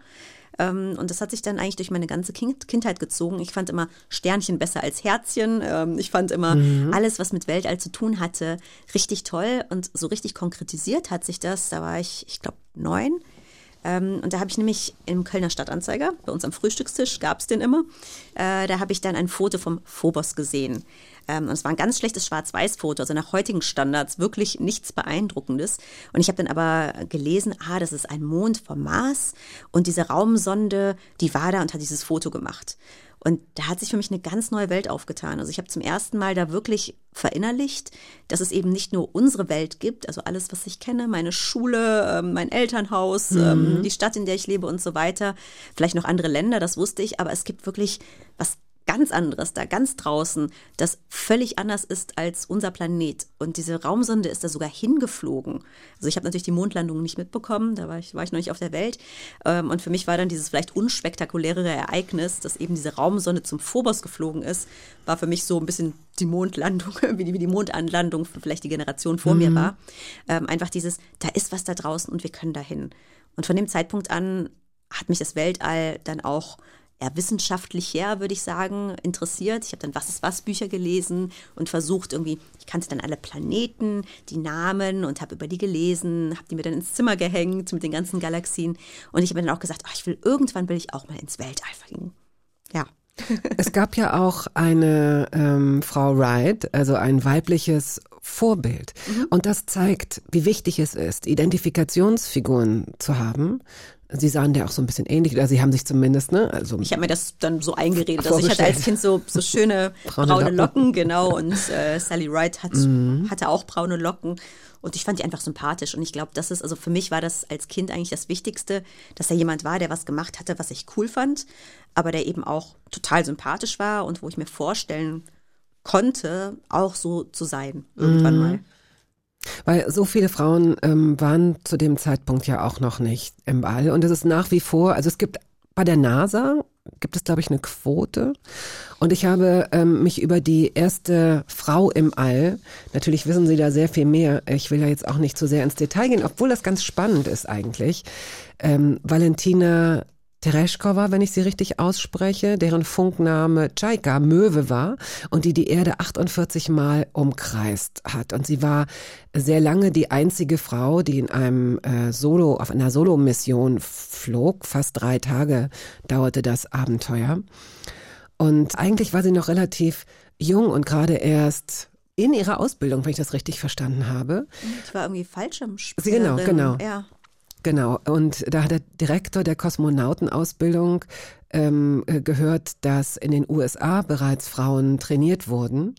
Ähm, Und das hat sich dann eigentlich durch meine ganze kind Kindheit gezogen. Ich fand immer Sternchen besser als Herzchen. Ähm, Ich fand immer alles, was mit Weltall zu tun hatte, richtig toll. Und so richtig konkretisiert hat sich das. Da war ich, ich glaube, neun. Ähm, und da habe ich nämlich im Kölner Stadtanzeiger, bei uns am Frühstückstisch gab es den immer, äh, da habe ich dann ein Foto vom Phobos gesehen. Ähm, und es war ein ganz schlechtes Schwarz-Weiß-Foto, also nach heutigen Standards wirklich nichts Beeindruckendes. Und ich habe dann aber gelesen, ah, das ist ein Mond vom Mars und diese Raumsonde, die war da und hat dieses Foto gemacht. Und da hat sich für mich eine ganz neue Welt aufgetan. Also ich habe zum ersten Mal da wirklich verinnerlicht, dass es eben nicht nur unsere Welt gibt, also alles, was ich kenne, meine Schule, ähm, mein Elternhaus, ähm, die Stadt, in der ich lebe und so weiter, vielleicht noch andere Länder, das wusste ich, aber es gibt wirklich was ganz anderes da, ganz draußen, das völlig anders ist als unser Planet. Und diese Raumsonde ist da sogar hingeflogen. Also ich habe natürlich die Mondlandung nicht mitbekommen, da war ich, war ich noch nicht auf der Welt. Ähm, Und für mich war dann dieses vielleicht unspektakulärere Ereignis, dass eben diese Raumsonde zum Phobos geflogen ist, war für mich so ein bisschen die Mondlandung, wie die, Mondanlandung für vielleicht die Generation vor mir war. Ähm, einfach dieses, da ist was da draußen und wir können dahin. Und von dem Zeitpunkt an hat mich das Weltall dann auch eher wissenschaftlich her, würde ich sagen, interessiert. Ich habe dann Was ist was Bücher gelesen und versucht irgendwie, ich kannte dann alle Planeten, die Namen und habe über die gelesen, habe die mir dann ins Zimmer gehängt mit den ganzen Galaxien. Und ich habe dann auch gesagt, ach, ich will irgendwann will ich auch mal ins Weltall fliegen. Ja. Es gab ja auch eine ähm, Frau Wright, also ein weibliches Vorbild. Und das zeigt, wie wichtig es ist, Identifikationsfiguren zu haben. Sie sahen der auch so ein bisschen ähnlich, oder sie haben sich zumindest, ne? Also Ich habe mir das dann so eingeredet. Also ich hatte als. Kind so, so schöne Braune braune, Locken. Locken. genau. Und äh, Sally Wright hat, hatte auch braune Locken. Und ich fand die einfach sympathisch. Und ich glaube, das ist, also für mich war das als Kind eigentlich das Wichtigste, dass da jemand war, der was gemacht hatte, was ich cool fand, aber der eben auch total sympathisch war und wo ich mir vorstellen konnte, auch so zu sein. Irgendwann mal. Weil so viele Frauen ähm, waren zu dem Zeitpunkt ja auch noch nicht im All. Und es ist nach wie vor, also es gibt bei der NASA gibt es, glaube ich, eine Quote. Und ich habe ähm, mich über die erste Frau im All, natürlich wissen Sie da sehr viel mehr, ich will da jetzt auch nicht zu sehr ins Detail gehen, obwohl das ganz spannend ist eigentlich. Ähm, Valentina Tereshkova, wenn ich sie richtig ausspreche, deren Funkname Chaika, Möwe war und die die Erde 48 Mal umkreist hat. Und sie war sehr lange die einzige Frau, die in einem äh, Solo, auf einer Solo-Mission flog. Fast drei Tage dauerte das Abenteuer. Und eigentlich war sie noch relativ jung und gerade erst in ihrer Ausbildung, wenn ich das richtig verstanden habe. Ich war irgendwie Fallschirmspringerin. Genau, genau. Ja. Genau, und da hat der Direktor der Kosmonautenausbildung ähm, äh, gehört, dass in den USA bereits Frauen trainiert wurden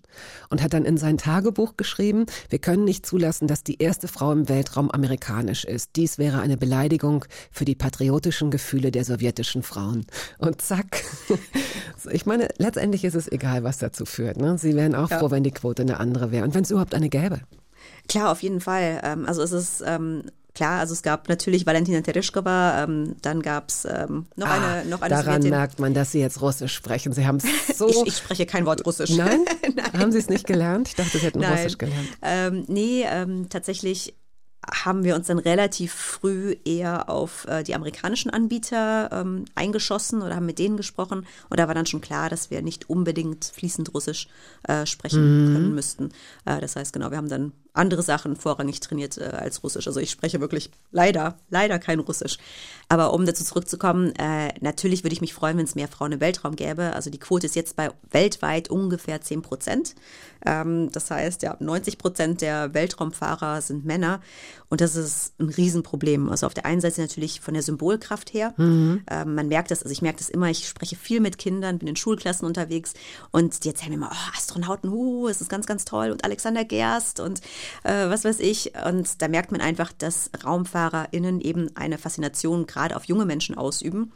und hat dann in sein Tagebuch geschrieben, wir können nicht zulassen, dass die erste Frau im Weltraum amerikanisch ist. Dies wäre eine Beleidigung für die patriotischen Gefühle der sowjetischen Frauen. Und zack. Ich meine, letztendlich ist es egal, was dazu führt. Ne? Sie wären auch froh, wenn die Quote eine andere wäre und wenn es überhaupt eine gäbe. Klar, auf jeden Fall. Ähm, also es ist ähm, klar, also es gab natürlich Valentina Tereshkova, ähm, dann gab es ähm, noch eine, noch eine Ah, Daran Sowjetin. merkt man, dass Sie jetzt Russisch sprechen. Sie haben es so. Ich, ich spreche kein Wort Russisch. Nein? Haben Sie es nicht gelernt? Ich dachte, Sie hätten Nein. Russisch gelernt. Ähm, nee, ähm, tatsächlich haben wir uns dann relativ früh eher auf äh, die amerikanischen Anbieter ähm, eingeschossen oder haben mit denen gesprochen. Und da war dann schon klar, dass wir nicht unbedingt fließend Russisch äh, sprechen können müssten. Äh, das heißt, genau, wir haben dann andere Sachen vorrangig trainiert äh, als Russisch. Also ich spreche wirklich leider, leider kein Russisch. Aber um dazu zurückzukommen, äh, natürlich würde ich mich freuen, wenn es mehr Frauen im Weltraum gäbe. Also die Quote ist jetzt bei weltweit ungefähr 10 Prozent. Ähm, das heißt, ja, 90 Prozent der Weltraumfahrer sind Männer. Und das ist ein Riesenproblem. Also auf der einen Seite natürlich von der Symbolkraft her. Ähm, man merkt das, also ich merke das immer, ich spreche viel mit Kindern, bin in Schulklassen unterwegs und die erzählen mir immer, oh, Astronauten, uh, es ist ganz, ganz toll und Alexander Gerst und äh, was weiß ich. Und da merkt man einfach, dass RaumfahrerInnen eben eine Faszination gerade auf junge Menschen ausüben.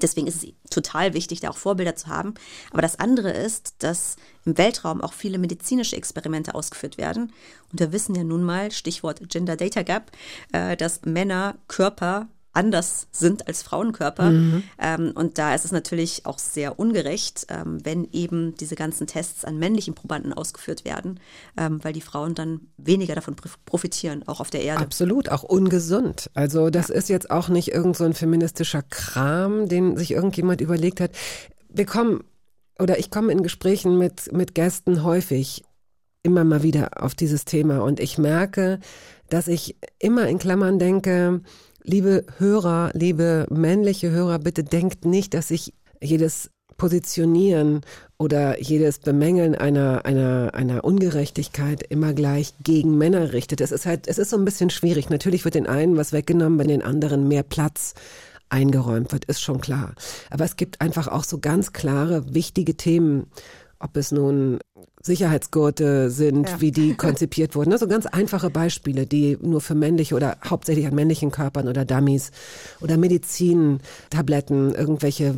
Deswegen ist es total wichtig, da auch Vorbilder zu haben. Aber das andere ist, dass im Weltraum auch viele medizinische Experimente ausgeführt werden. Und wir wissen ja nun mal, Stichwort Gender Data Gap, äh, dass Männer Körper anders sind als Frauenkörper. Ähm, und da ist es natürlich auch sehr ungerecht, ähm, wenn eben diese ganzen Tests an männlichen Probanden ausgeführt werden, ähm, weil die Frauen dann weniger davon prof- profitieren, auch auf der Erde. Absolut, auch ungesund. Also das ist jetzt auch nicht irgend so ein feministischer Kram, den sich irgendjemand überlegt hat. Wir kommen, oder ich komme in Gesprächen mit, mit Gästen häufig immer mal wieder auf dieses Thema und ich merke, dass ich immer in Klammern denke, liebe Hörer, liebe männliche Hörer, bitte denkt nicht, dass ich jedes Positionieren oder jedes Bemängeln einer, einer, einer Ungerechtigkeit immer gleich gegen Männer richtet. Es ist halt, es ist so ein bisschen schwierig. Natürlich wird den einen was weggenommen, wenn den anderen mehr Platz eingeräumt wird, ist schon klar. Aber es gibt einfach auch so ganz klare, wichtige Themen, ob es nun Sicherheitsgurte sind, Ja. wie die konzipiert wurden. Also ganz einfache Beispiele, die nur für männliche oder hauptsächlich an männlichen Körpern oder Dummies oder Medizintabletten, irgendwelche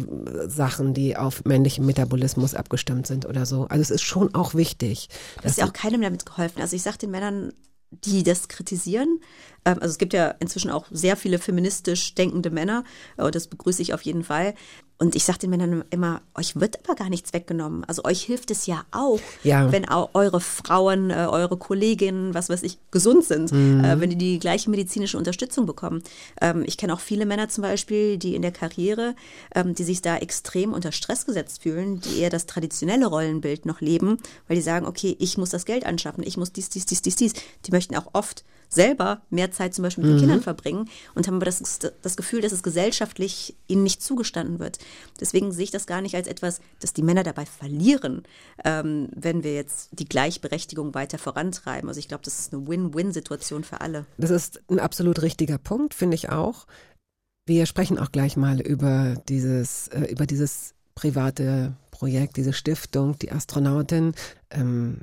Sachen, die auf männlichen Metabolismus abgestimmt sind oder so. Also es ist schon auch wichtig. Das ist ja auch keinem damit geholfen. Also ich sage den Männern, die das kritisieren, ähm, also es gibt ja inzwischen auch sehr viele feministisch denkende Männer, äh, das begrüße ich auf jeden Fall. Und ich sage den Männern immer, euch wird aber gar nichts weggenommen. Also euch hilft es ja auch, Ja. wenn auch eure Frauen, äh, eure Kolleginnen, was weiß ich, gesund sind, äh, wenn die die gleiche medizinische Unterstützung bekommen. Ähm, ich kenne auch viele Männer zum Beispiel, die in der Karriere, ähm, die sich da extrem unter Stress gesetzt fühlen, die eher das traditionelle Rollenbild noch leben, weil die sagen, okay, ich muss das Geld anschaffen, ich muss dies, dies, dies, dies, dies. Die möchten auch oft selber mehr Zeit zum Beispiel mit den Kindern verbringen und haben aber das, das Gefühl, dass es gesellschaftlich ihnen nicht zugestanden wird. Deswegen sehe ich das gar nicht als etwas, dass die Männer dabei verlieren, ähm, wenn wir jetzt die Gleichberechtigung weiter vorantreiben. Also ich glaube, das ist eine Win-Win-Situation für alle. Das ist ein absolut richtiger Punkt, finde ich auch. Wir sprechen auch gleich mal über dieses, äh, über dieses private Projekt, diese Stiftung. Die Astronautin ähm,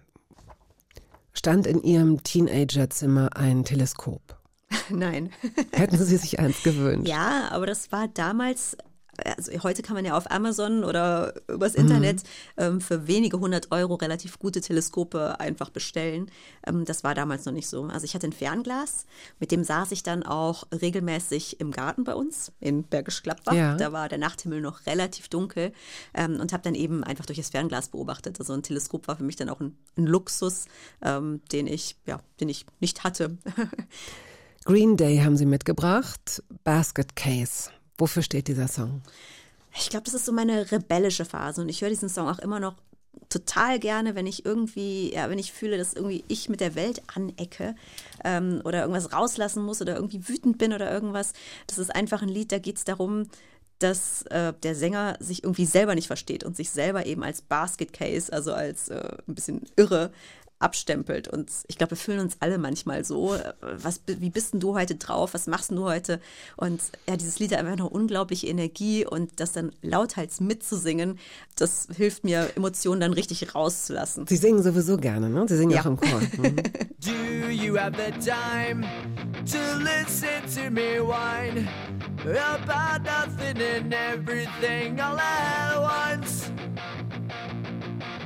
stand in ihrem Teenagerzimmer ein Teleskop. Nein. Hätten Sie sich eins gewünscht? Ja, aber das war damals, also heute kann man ja auf Amazon oder übers Internet ähm, für wenige hundert Euro relativ gute Teleskope einfach bestellen. Ähm, das war damals noch nicht so. Also ich hatte ein Fernglas, mit dem saß ich dann auch regelmäßig im Garten bei uns in Bergisch Gladbach. Ja. Da war der Nachthimmel noch relativ dunkel ähm, und habe dann eben einfach durch das Fernglas beobachtet. Also ein Teleskop war für mich dann auch ein, ein Luxus, ähm, den ich, ja, den ich nicht hatte. Green Day haben Sie mitgebracht. Basket Case. Wofür steht dieser Song? Ich glaube, das ist so meine rebellische Phase und ich höre diesen Song auch immer noch total gerne, wenn ich irgendwie, ja, wenn ich fühle, dass irgendwie ich mit der Welt anecke ähm, oder irgendwas rauslassen muss oder irgendwie wütend bin oder irgendwas. Das ist einfach ein Lied, da geht es darum, dass äh, der Sänger sich irgendwie selber nicht versteht und sich selber eben als Basket Case, also als äh, ein bisschen irre, abstempelt. Und ich glaube, wir fühlen uns alle manchmal so. Äh, Was, wie bist denn du heute drauf? Was machst denn du heute? Und ja, dieses Lied hat einfach eine unglaubliche Energie und das dann lauthals mitzusingen, das hilft mir, Emotionen dann richtig rauszulassen. Sie singen sowieso gerne, ne? Sie singen Ja. auch im Chor. Mhm. Do you have the time to listen to me whine about nothing and everything all at once?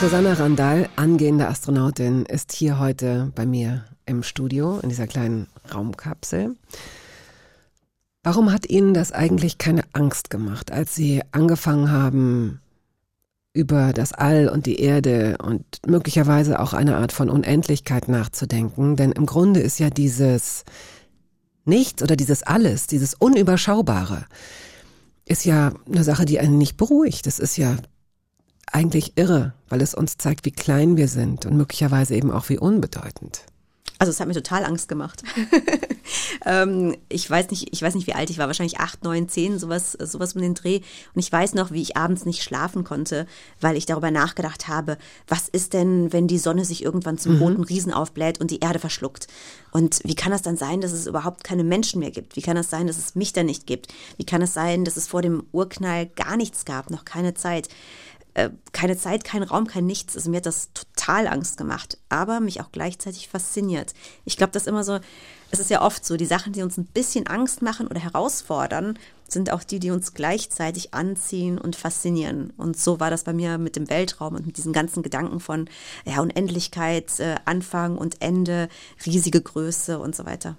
Susanna Randall, angehende Astronautin, ist hier heute bei mir im Studio in dieser kleinen Raumkapsel. Warum hat Ihnen das eigentlich keine Angst gemacht, als Sie angefangen haben, über das All und die Erde und möglicherweise auch eine Art von Unendlichkeit nachzudenken? Denn im Grunde ist ja dieses Nichts oder dieses Alles, dieses Unüberschaubare, ist ja eine Sache, die einen nicht beruhigt. Das ist ja eigentlich irre, weil es uns zeigt, wie klein wir sind und möglicherweise eben auch wie unbedeutend. Also es hat mir total Angst gemacht. ähm, ich weiß nicht, ich weiß nicht, wie alt ich war, wahrscheinlich acht, neun, zehn, sowas, sowas um den Dreh. Und ich weiß noch, wie ich abends nicht schlafen konnte, weil ich darüber nachgedacht habe, was ist denn, wenn die Sonne sich irgendwann zum roten Riesen aufbläht und die Erde verschluckt? Und wie kann das dann sein, dass es überhaupt keine Menschen mehr gibt? Wie kann das sein, dass es mich dann nicht gibt? Wie kann es sein, dass es vor dem Urknall gar nichts gab, noch keine Zeit? Äh, keine Zeit, kein Raum, kein Nichts. Also mir hat das total Angst gemacht, aber mich auch gleichzeitig fasziniert. Ich glaube, das immer so, es ist ja oft so, die Sachen, die uns ein bisschen Angst machen oder herausfordern, sind auch die, die uns gleichzeitig anziehen und faszinieren. Und so war das bei mir mit dem Weltraum und mit diesen ganzen Gedanken von ja, Unendlichkeit, äh, Anfang und Ende, riesige Größe und so weiter.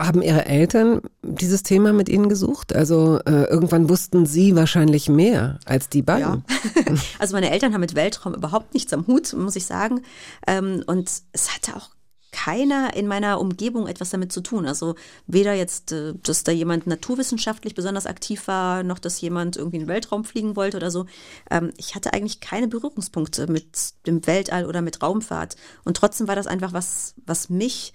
Haben Ihre Eltern dieses Thema mit Ihnen gesucht? Also äh, irgendwann wussten Sie wahrscheinlich mehr als die beiden. Ja. also meine Eltern haben mit Weltraum überhaupt nichts am Hut, muss ich sagen. Ähm, und es hatte auch keiner in meiner Umgebung etwas damit zu tun. Also weder jetzt, äh, dass da jemand naturwissenschaftlich besonders aktiv war, noch dass jemand irgendwie in den Weltraum fliegen wollte oder so. Ähm, ich hatte eigentlich keine Berührungspunkte mit dem Weltall oder mit Raumfahrt. Und trotzdem war das einfach was, was mich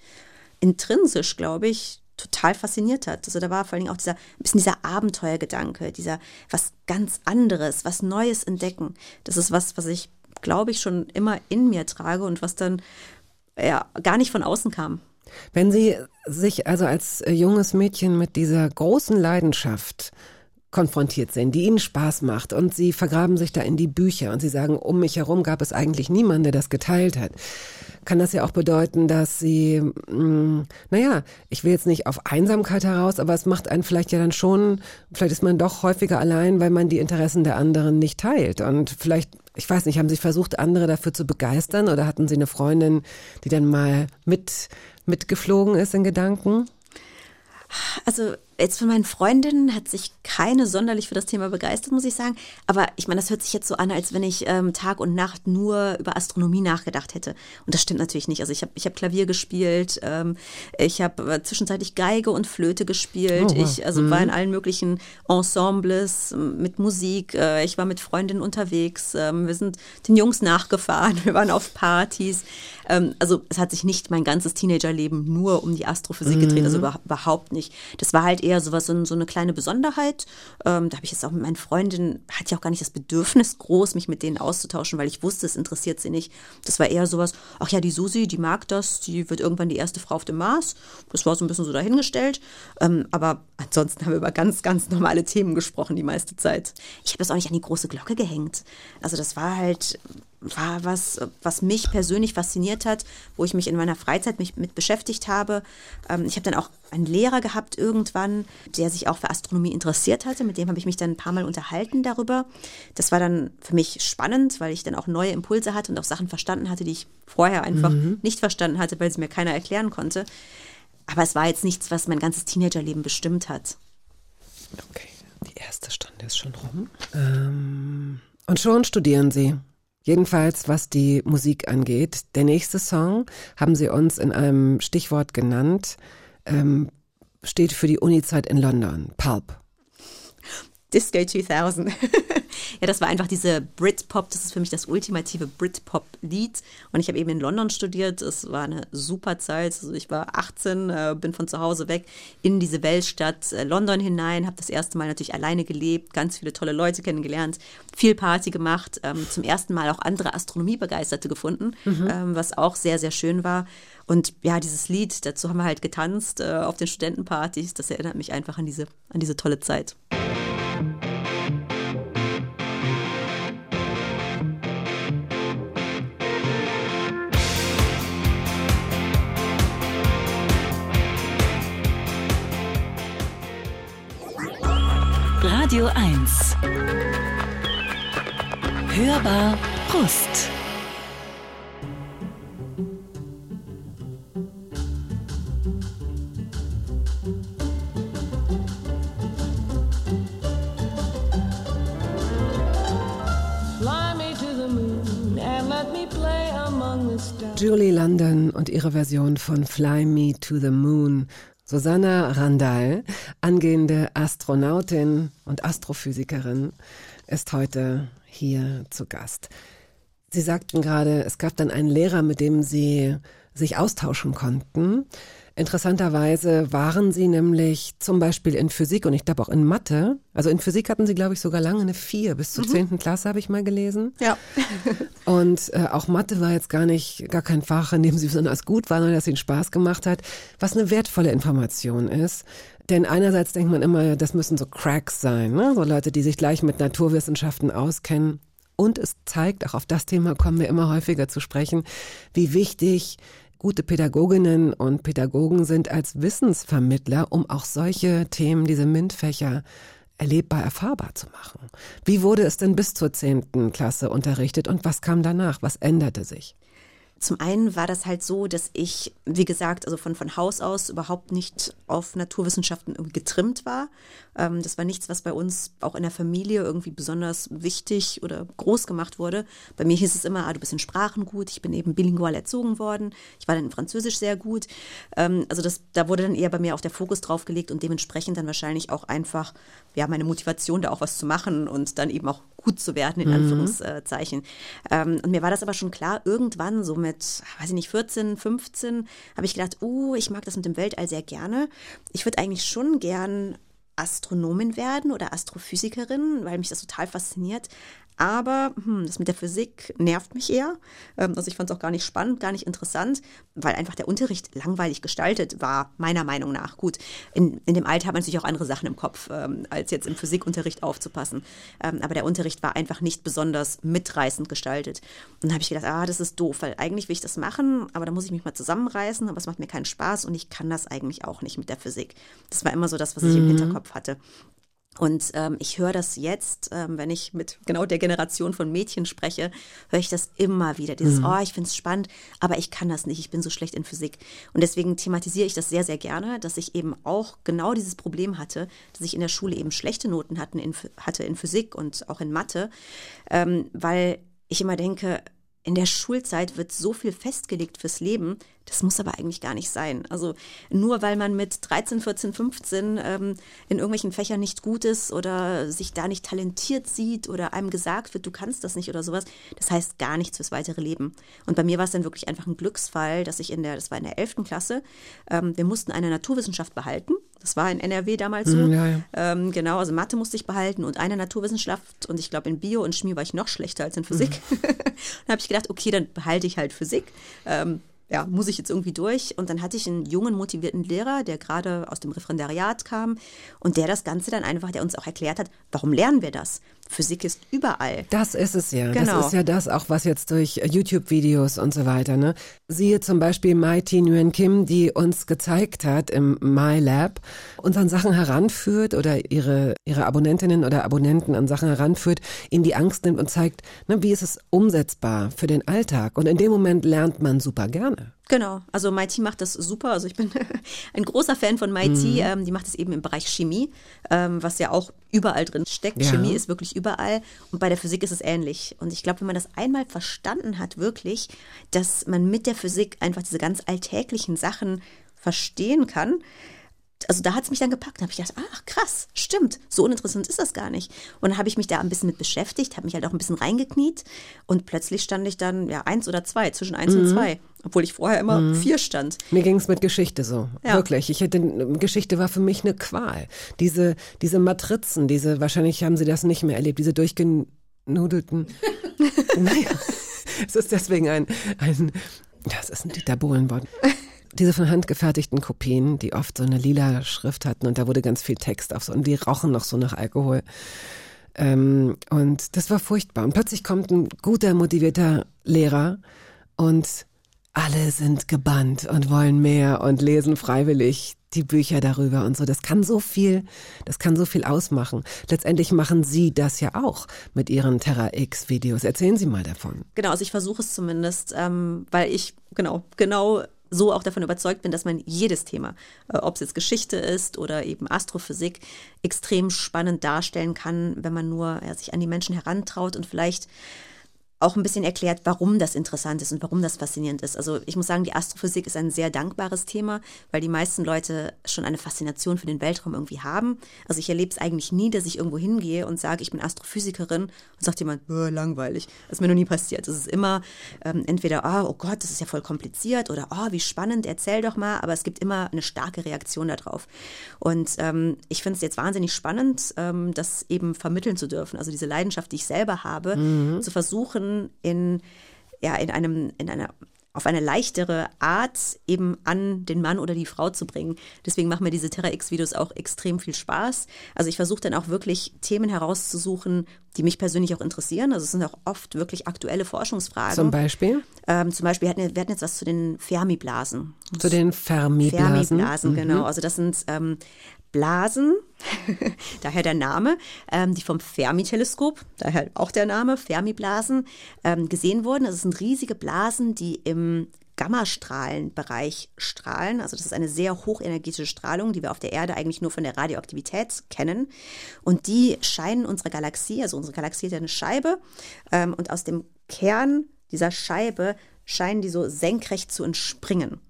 intrinsisch, glaube ich, total fasziniert hat. Also da war vor allen Dingen auch dieser, ein bisschen dieser Abenteuergedanke, dieser was ganz anderes, was Neues entdecken. Das ist was, was ich, glaube ich, schon immer in mir trage und was dann ja gar nicht von außen kam. Wenn Sie sich also als äh, junges Mädchen mit dieser großen Leidenschaft konfrontiert sind, die ihnen Spaß macht und sie vergraben sich da in die Bücher und sie sagen, um mich herum gab es eigentlich niemanden, der das geteilt hat kann das ja auch bedeuten, dass sie, mh, naja, ich will jetzt nicht auf Einsamkeit heraus, aber es macht einen vielleicht ja dann schon, vielleicht ist man doch häufiger allein, weil man die Interessen der anderen nicht teilt. Und vielleicht, ich weiß nicht, haben Sie versucht, andere dafür zu begeistern oder hatten Sie eine Freundin, die dann mal mit, mitgeflogen ist in Gedanken? Also Jetzt von meinen Freundinnen hat sich keine sonderlich für das Thema begeistert, muss ich sagen. Aber ich meine, das hört sich jetzt so an, als wenn ich ähm, Tag und Nacht nur über Astronomie nachgedacht hätte. Und das stimmt natürlich nicht. Also ich habe ich hab Klavier gespielt, ähm, ich habe äh, zwischenzeitlich Geige und Flöte gespielt. Oh, wow. Ich also mhm. war in allen möglichen Ensembles mit Musik. Äh, ich war mit Freundinnen unterwegs. Ähm, wir sind den Jungs nachgefahren. Wir waren auf Partys. Ähm, also es hat sich nicht mein ganzes Teenagerleben nur um die Astrophysik mhm. gedreht. Also über, überhaupt nicht. Das war halt eher sowas, so, eine kleine Besonderheit. Ähm, da habe ich jetzt auch mit meinen Freundinnen, hatte ich auch gar nicht das Bedürfnis groß, mich mit denen auszutauschen, weil ich wusste, es interessiert sie nicht. Das war eher sowas, ach ja, die Susi, die mag das, die wird irgendwann die erste Frau auf dem Mars. Das war so ein bisschen so dahingestellt. Ähm, aber ansonsten haben wir über ganz, ganz normale Themen gesprochen die meiste Zeit. Ich habe das auch nicht an die große Glocke gehängt. Also das war halt war was, was mich persönlich fasziniert hat, wo ich mich in meiner Freizeit mich mit beschäftigt habe. Ähm, ich habe dann auch einen Lehrer gehabt irgendwann, der sich auch für Astronomie interessiert hatte. Mit dem habe ich mich dann ein paar Mal unterhalten darüber. Das war dann für mich spannend, weil ich dann auch neue Impulse hatte und auch Sachen verstanden hatte, die ich vorher einfach mhm. nicht verstanden hatte, weil sie mir keiner erklären konnte. Aber es war jetzt nichts, was mein ganzes Teenagerleben bestimmt hat. Okay, die erste Stunde ist schon rum. Ähm, und schon studieren Sie. Jedenfalls, was die Musik angeht. Der nächste Song haben Sie uns in einem Stichwort genannt, ähm, steht für die Uni-Zeit in London. Pulp. Disco 2000. ja, das war einfach diese Britpop, das ist für mich das ultimative Britpop-Lied. Und ich habe eben in London studiert. Es war eine super Zeit. Also ich war 18, äh, bin von zu Hause weg in diese Weltstadt äh, London hinein, habe das erste Mal natürlich alleine gelebt, ganz viele tolle Leute kennengelernt, viel Party gemacht, ähm, zum ersten Mal auch andere Astronomiebegeisterte gefunden, mhm. ähm, was auch sehr, sehr schön war. Und ja, dieses Lied, dazu haben wir halt getanzt äh, auf den Studentenpartys. Das erinnert mich einfach an diese, an diese tolle Zeit. Radio 1. Hörbar Brust. London und ihre Version von Fly Me to the Moon Susanna Randall, angehende Astronautin und Astrophysikerin, ist heute hier zu Gast. Sie sagten gerade, es gab dann einen Lehrer, mit dem Sie sich austauschen konnten. Interessanterweise waren sie nämlich zum Beispiel in Physik und ich glaube auch in Mathe. Also in Physik hatten sie, glaube ich, sogar lange eine vier bis zur mhm. zehnten mhm. Klasse, habe ich mal gelesen. Ja. und äh, auch Mathe war jetzt gar nicht, gar kein Fach, in dem sie besonders gut waren oder das ihnen Spaß gemacht hat, was eine wertvolle Information ist. Denn einerseits denkt man immer, das müssen so Cracks sein, ne? so Leute, die sich gleich mit Naturwissenschaften auskennen. Und es zeigt, auch auf das Thema kommen wir immer häufiger zu sprechen, wie wichtig Gute Pädagoginnen und Pädagogen sind als Wissensvermittler, um auch solche Themen, diese MINT-Fächer, erlebbar erfahrbar zu machen. Wie wurde es denn bis zur zehnten Klasse unterrichtet und was kam danach? Was änderte sich? Zum einen war das halt so, dass ich, wie gesagt, also von, von Haus aus überhaupt nicht auf Naturwissenschaften getrimmt war. Ähm, das war nichts, was bei uns auch in der Familie irgendwie besonders wichtig oder groß gemacht wurde. Bei mir hieß es immer, ah, du bist in Sprachen gut. Ich bin eben bilingual erzogen worden. Ich war dann in Französisch sehr gut. Ähm, also das, da wurde dann eher bei mir auch der Fokus drauf gelegt und dementsprechend dann wahrscheinlich auch einfach, ja, meine Motivation, da auch was zu machen und dann eben auch gut zu werden, in mhm. Anführungszeichen. Ähm, und mir war das aber schon klar, irgendwann so mit, weiß ich nicht, 14, 15, habe ich gedacht, uh, ich mag das mit dem Weltall sehr gerne. Ich würde eigentlich schon gern Astronomin werden oder Astrophysikerin, weil mich das total fasziniert. Aber hm, das mit der Physik nervt mich eher. Ähm, also ich fand es auch gar nicht spannend, gar nicht interessant, weil einfach der Unterricht langweilig gestaltet war, meiner Meinung nach. Gut, in, in dem Alter hat man natürlich auch andere Sachen im Kopf, ähm, als jetzt im Physikunterricht aufzupassen. Ähm, aber der Unterricht war einfach nicht besonders mitreißend gestaltet. Und dann habe ich gedacht, ah, das ist doof, weil eigentlich will ich das machen, aber da muss ich mich mal zusammenreißen, aber es macht mir keinen Spaß und ich kann das eigentlich auch nicht mit der Physik. Das war immer so das, was ich im Hinterkopf hatte. Und ähm, ich höre das jetzt, ähm, wenn ich mit genau der Generation von Mädchen spreche, höre ich das immer wieder. Dieses, oh, ich finde es spannend, aber ich kann das nicht, ich bin so schlecht in Physik. Und deswegen thematisiere ich das sehr, sehr gerne, dass ich eben auch genau dieses Problem hatte, dass ich in der Schule eben schlechte Noten hatten in, hatte in Physik und auch in Mathe, ähm, weil ich immer denke, in der Schulzeit wird so viel festgelegt fürs Leben, das muss aber eigentlich gar nicht sein. Also nur weil man mit 13, 14, 15 ähm, in irgendwelchen Fächern nicht gut ist oder sich da nicht talentiert sieht oder einem gesagt wird, du kannst das nicht oder sowas, das heißt gar nichts fürs weitere Leben. Und bei mir war es dann wirklich einfach ein Glücksfall, dass ich in der, das war in der 11. Klasse, ähm, wir mussten eine Naturwissenschaft behalten. Das war in NRW damals so. Ja, ja. Ähm, genau, also Mathe musste ich behalten und eine Naturwissenschaft und ich glaube in Bio und Chemie war ich noch schlechter als in Physik. dann habe ich gedacht, okay, dann behalte ich halt Physik. Ähm, ja, muss ich jetzt irgendwie durch. Und dann hatte ich einen jungen, motivierten Lehrer, der gerade aus dem Referendariat kam und der das Ganze dann einfach, der uns auch erklärt hat, warum lernen wir das? Physik ist überall. Das ist es ja. Genau. Das ist ja das auch, was jetzt durch YouTube-Videos und so weiter, ne? Siehe zum Beispiel Mai Thi Nguyen Kim, die uns gezeigt hat im MyLab, uns an Sachen heranführt oder ihre, ihre Abonnentinnen oder Abonnenten an Sachen heranführt, ihnen die Angst nimmt und zeigt, ne, wie ist es umsetzbar für den Alltag. Und in dem Moment lernt man super gerne. Genau, also MIT macht das super. Also ich bin ein großer Fan von MIT. Ähm, die macht es eben im Bereich Chemie, ähm, was ja auch überall drin steckt. Ja. Chemie ist wirklich überall und bei der Physik ist es ähnlich. Und ich glaube, wenn man das einmal verstanden hat, wirklich, dass man mit der Physik einfach diese ganz alltäglichen Sachen verstehen kann, also da hat es mich dann gepackt. Da habe ich gedacht, ach krass, stimmt, so uninteressant ist das gar nicht. Und dann habe ich mich da ein bisschen mit beschäftigt, habe mich halt auch ein bisschen reingekniet und plötzlich stand ich dann ja eins oder zwei, zwischen eins und zwei, obwohl ich vorher immer vier stand. Mir ging es mit Geschichte so. Ja. Wirklich. Ich hätte, Geschichte war für mich eine Qual. Diese, diese Matrizen, diese, wahrscheinlich haben Sie das nicht mehr erlebt, diese durchgenudelten. naja, es ist deswegen ein, ein, das ist ein Dieter Bohlen-Wort. Diese von Hand gefertigten Kopien, die oft so eine lila Schrift hatten und da wurde ganz viel Text auf so, und die rauchen noch so nach Alkohol. Ähm, und das war furchtbar. Und plötzlich kommt ein guter, motivierter Lehrer und alle sind gebannt und wollen mehr und lesen freiwillig die Bücher darüber und so. Das kann so viel, das kann so viel ausmachen. Letztendlich machen Sie das ja auch mit Ihren Terra X Videos. Erzählen Sie mal davon. Genau, also ich versuche es zumindest, ähm, weil ich genau, genau so auch davon überzeugt bin, dass man jedes Thema, äh, ob es jetzt Geschichte ist oder eben Astrophysik, extrem spannend darstellen kann, wenn man nur ja, sich an die Menschen herantraut und vielleicht auch ein bisschen erklärt, warum das interessant ist und warum das faszinierend ist. Also ich muss sagen, die Astrophysik ist ein sehr dankbares Thema, weil die meisten Leute schon eine Faszination für den Weltraum irgendwie haben. Also ich erlebe es eigentlich nie, dass ich irgendwo hingehe und sage, ich bin Astrophysikerin und sagt jemand, "Bäh, langweilig. Das ist mir noch nie passiert. Es ist immer ähm, entweder, ah, oh Gott, das ist ja voll kompliziert oder oh, wie spannend, erzähl doch mal, aber es gibt immer eine starke Reaktion darauf. Und ähm, ich finde es jetzt wahnsinnig spannend, ähm, das eben vermitteln zu dürfen. Also diese Leidenschaft, die ich selber habe, zu versuchen, in, ja, in einem, in einer auf eine leichtere Art eben an den Mann oder die Frau zu bringen. Deswegen machen mir diese Terra X-Videos auch extrem viel Spaß. Also ich versuche dann auch wirklich Themen herauszusuchen, die mich persönlich auch interessieren. Also es sind auch oft wirklich aktuelle Forschungsfragen. Zum Beispiel Ähm, zum Beispiel, wir hatten, wir hatten jetzt was zu den Fermi-Blasen. zu den Fermi-Blasen. Fermi-Blasen, genau. Also das sind ähm, Blasen, daher der Name, ähm, die vom Fermi-Teleskop, daher auch der Name, Fermi-Blasen, ähm, gesehen wurden. Es sind riesige Blasen, die im Gammastrahlenbereich strahlen. Also das ist eine sehr hochenergetische Strahlung, die wir auf der Erde eigentlich nur von der Radioaktivität kennen. Und die scheinen unsere Galaxie, also unsere Galaxie hat ja eine Scheibe, ähm, und aus dem Kern dieser Scheibe scheinen die so senkrecht zu entspringen.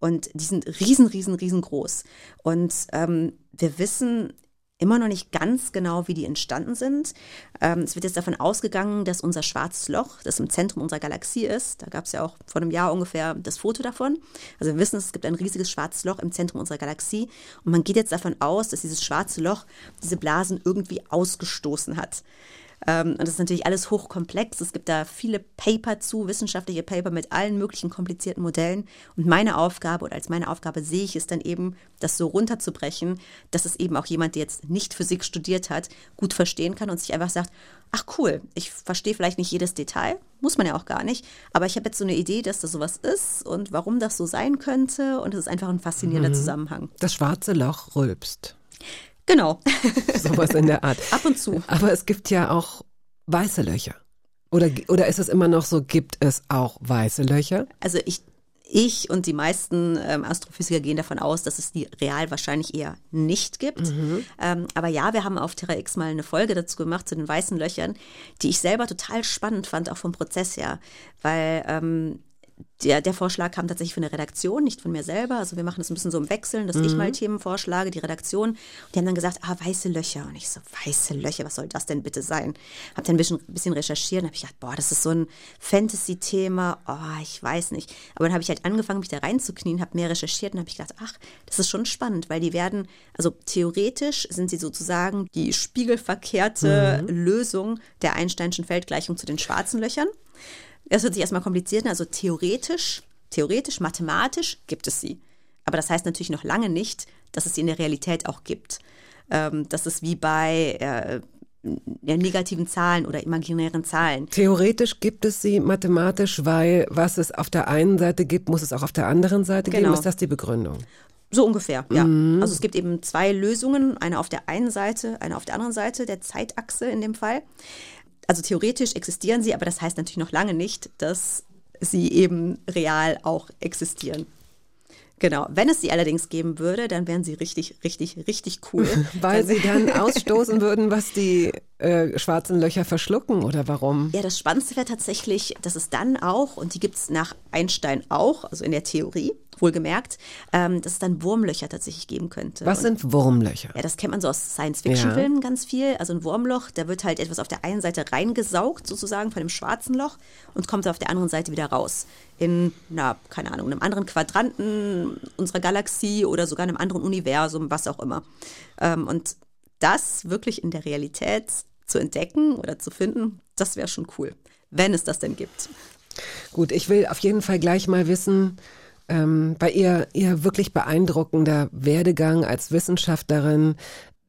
Und die sind riesen, riesen, riesengroß. Und ähm, wir wissen immer noch nicht ganz genau, wie die entstanden sind. Ähm, es wird jetzt davon ausgegangen, dass unser schwarzes Loch, das im Zentrum unserer Galaxie ist, da gab es ja auch vor einem Jahr ungefähr das Foto davon. Also wir wissen, es gibt ein riesiges schwarzes Loch im Zentrum unserer Galaxie. Und man geht jetzt davon aus, dass dieses schwarze Loch diese Blasen irgendwie ausgestoßen hat. Ähm, und das ist natürlich alles hochkomplex. Es gibt da viele Paper zu, wissenschaftliche Paper mit allen möglichen komplizierten Modellen. Und meine Aufgabe oder als meine Aufgabe sehe ich es dann eben, das so runterzubrechen, dass es eben auch jemand, der jetzt nicht Physik studiert hat, gut verstehen kann und sich einfach sagt, ach cool, ich verstehe vielleicht nicht jedes Detail, muss man ja auch gar nicht, aber ich habe jetzt so eine Idee, dass das sowas ist und warum das so sein könnte und es ist einfach ein faszinierender Zusammenhang. Das schwarze Loch rülpst. Genau. Sowas in der Art. Ab und zu. Aber es gibt ja auch weiße Löcher. Oder, oder ist es immer noch so, gibt es auch weiße Löcher? Also ich, ich und die meisten ähm, Astrophysiker gehen davon aus, dass es die real wahrscheinlich eher nicht gibt. Ähm, aber ja, wir haben auf Terra X mal eine Folge dazu gemacht, zu den weißen Löchern, die ich selber total spannend fand, auch vom Prozess her. Weil ähm, der, der Vorschlag kam tatsächlich von der Redaktion, nicht von mir selber. Also wir machen das ein bisschen so im Wechseln, dass ich mal Themen vorschlage, die Redaktion. Und die haben dann gesagt, ah, weiße Löcher. Und ich so, weiße Löcher, was soll das denn bitte sein? Hab dann ein bisschen, bisschen recherchiert und habe ich gedacht, boah, das ist so ein Fantasy-Thema. Oh, ich weiß nicht. Aber dann habe ich halt angefangen, mich da reinzuknien, habe mehr recherchiert und habe ich gedacht, ach, das ist schon spannend, weil die werden, also theoretisch sind sie sozusagen die spiegelverkehrte Lösung der Einsteinschen Feldgleichung zu den schwarzen Löchern. Das hört sich erstmal kompliziert an. Also theoretisch, theoretisch, mathematisch gibt es sie. Aber das heißt natürlich noch lange nicht, dass es sie in der Realität auch gibt. Ähm, das ist wie bei äh, negativen Zahlen oder imaginären Zahlen. Theoretisch gibt es sie mathematisch, weil was es auf der einen Seite gibt, muss es auch auf der anderen Seite geben. Genau. Ist das die Begründung? So ungefähr, ja. Also es gibt eben zwei Lösungen, eine auf der einen Seite, eine auf der anderen Seite der Zeitachse in dem Fall. Also theoretisch existieren sie, aber das heißt natürlich noch lange nicht, dass sie eben real auch existieren. Genau. Wenn es sie allerdings geben würde, dann wären sie richtig, richtig, richtig cool. Weil sie dann ausstoßen würden, was die äh, schwarzen Löcher verschlucken oder warum? Ja, das Spannendste wäre tatsächlich, dass es dann auch, und die gibt es nach Einstein auch, also in der Theorie, wohlgemerkt, ähm, dass es dann Wurmlöcher tatsächlich geben könnte. Was Und- sind Wurmlöcher? Ja, das kennt man so aus Science-Fiction-Filmen ganz viel. Also ein Wurmloch, da wird halt etwas auf der einen Seite reingesaugt, sozusagen von einem schwarzen Loch und kommt auf der anderen Seite wieder raus. In, na, keine Ahnung, einem anderen Quadranten unserer Galaxie oder sogar einem anderen Universum, was auch immer. Ähm, und das wirklich in der Realität zu entdecken oder zu finden, das wäre schon cool, wenn es das denn gibt. Gut, ich will auf jeden Fall gleich mal wissen, ähm, bei ihr, ihr wirklich beeindruckender Werdegang als Wissenschaftlerin,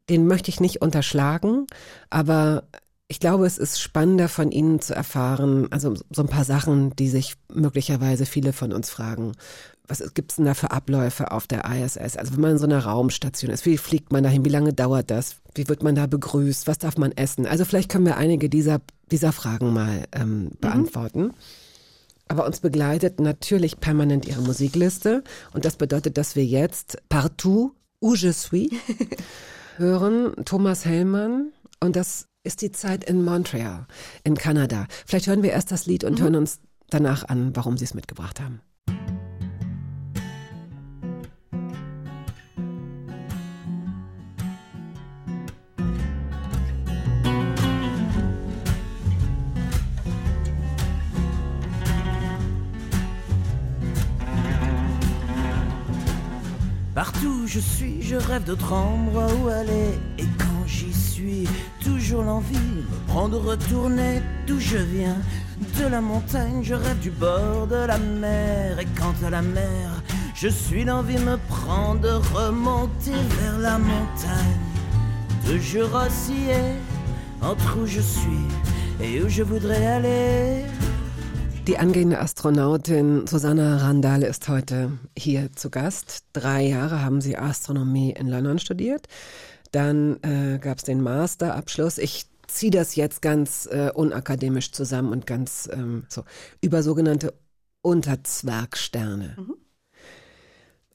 den möchte ich nicht unterschlagen, aber ich glaube, es ist spannender von Ihnen zu erfahren, also so ein paar Sachen, die sich möglicherweise viele von uns fragen. Was gibt's denn da für Abläufe auf der ISS? Also wenn man in so einer Raumstation ist, wie fliegt man dahin? Wie lange dauert das? Wie wird man da begrüßt? Was darf man essen? Also vielleicht können wir einige dieser, dieser Fragen mal ähm, beantworten. Aber uns begleitet natürlich permanent ihre Musikliste. Und das bedeutet, dass wir jetzt Partout où je suis hören, Thomas Hellmann. Und das ist die Zeit in Montreal, in Kanada. Vielleicht hören wir erst das Lied und hören uns danach an, warum sie es mitgebracht haben. Je suis, je rêve d'autre endroit où aller. Et quand j'y suis, toujours l'envie me prend de retourner d'où je viens. De la montagne, je rêve du bord de la mer. Et quant à la mer, je suis l'envie me prend de remonter vers la montagne. Toujours osciller entre où je suis et où je voudrais aller. Die angehende Astronautin Susanna Randall ist heute hier zu Gast. Drei Jahre haben sie Astronomie in London studiert. Dann äh, gab es den Masterabschluss. Ich ziehe das jetzt ganz äh, unakademisch zusammen und ganz ähm, so über sogenannte Unterzwergsterne.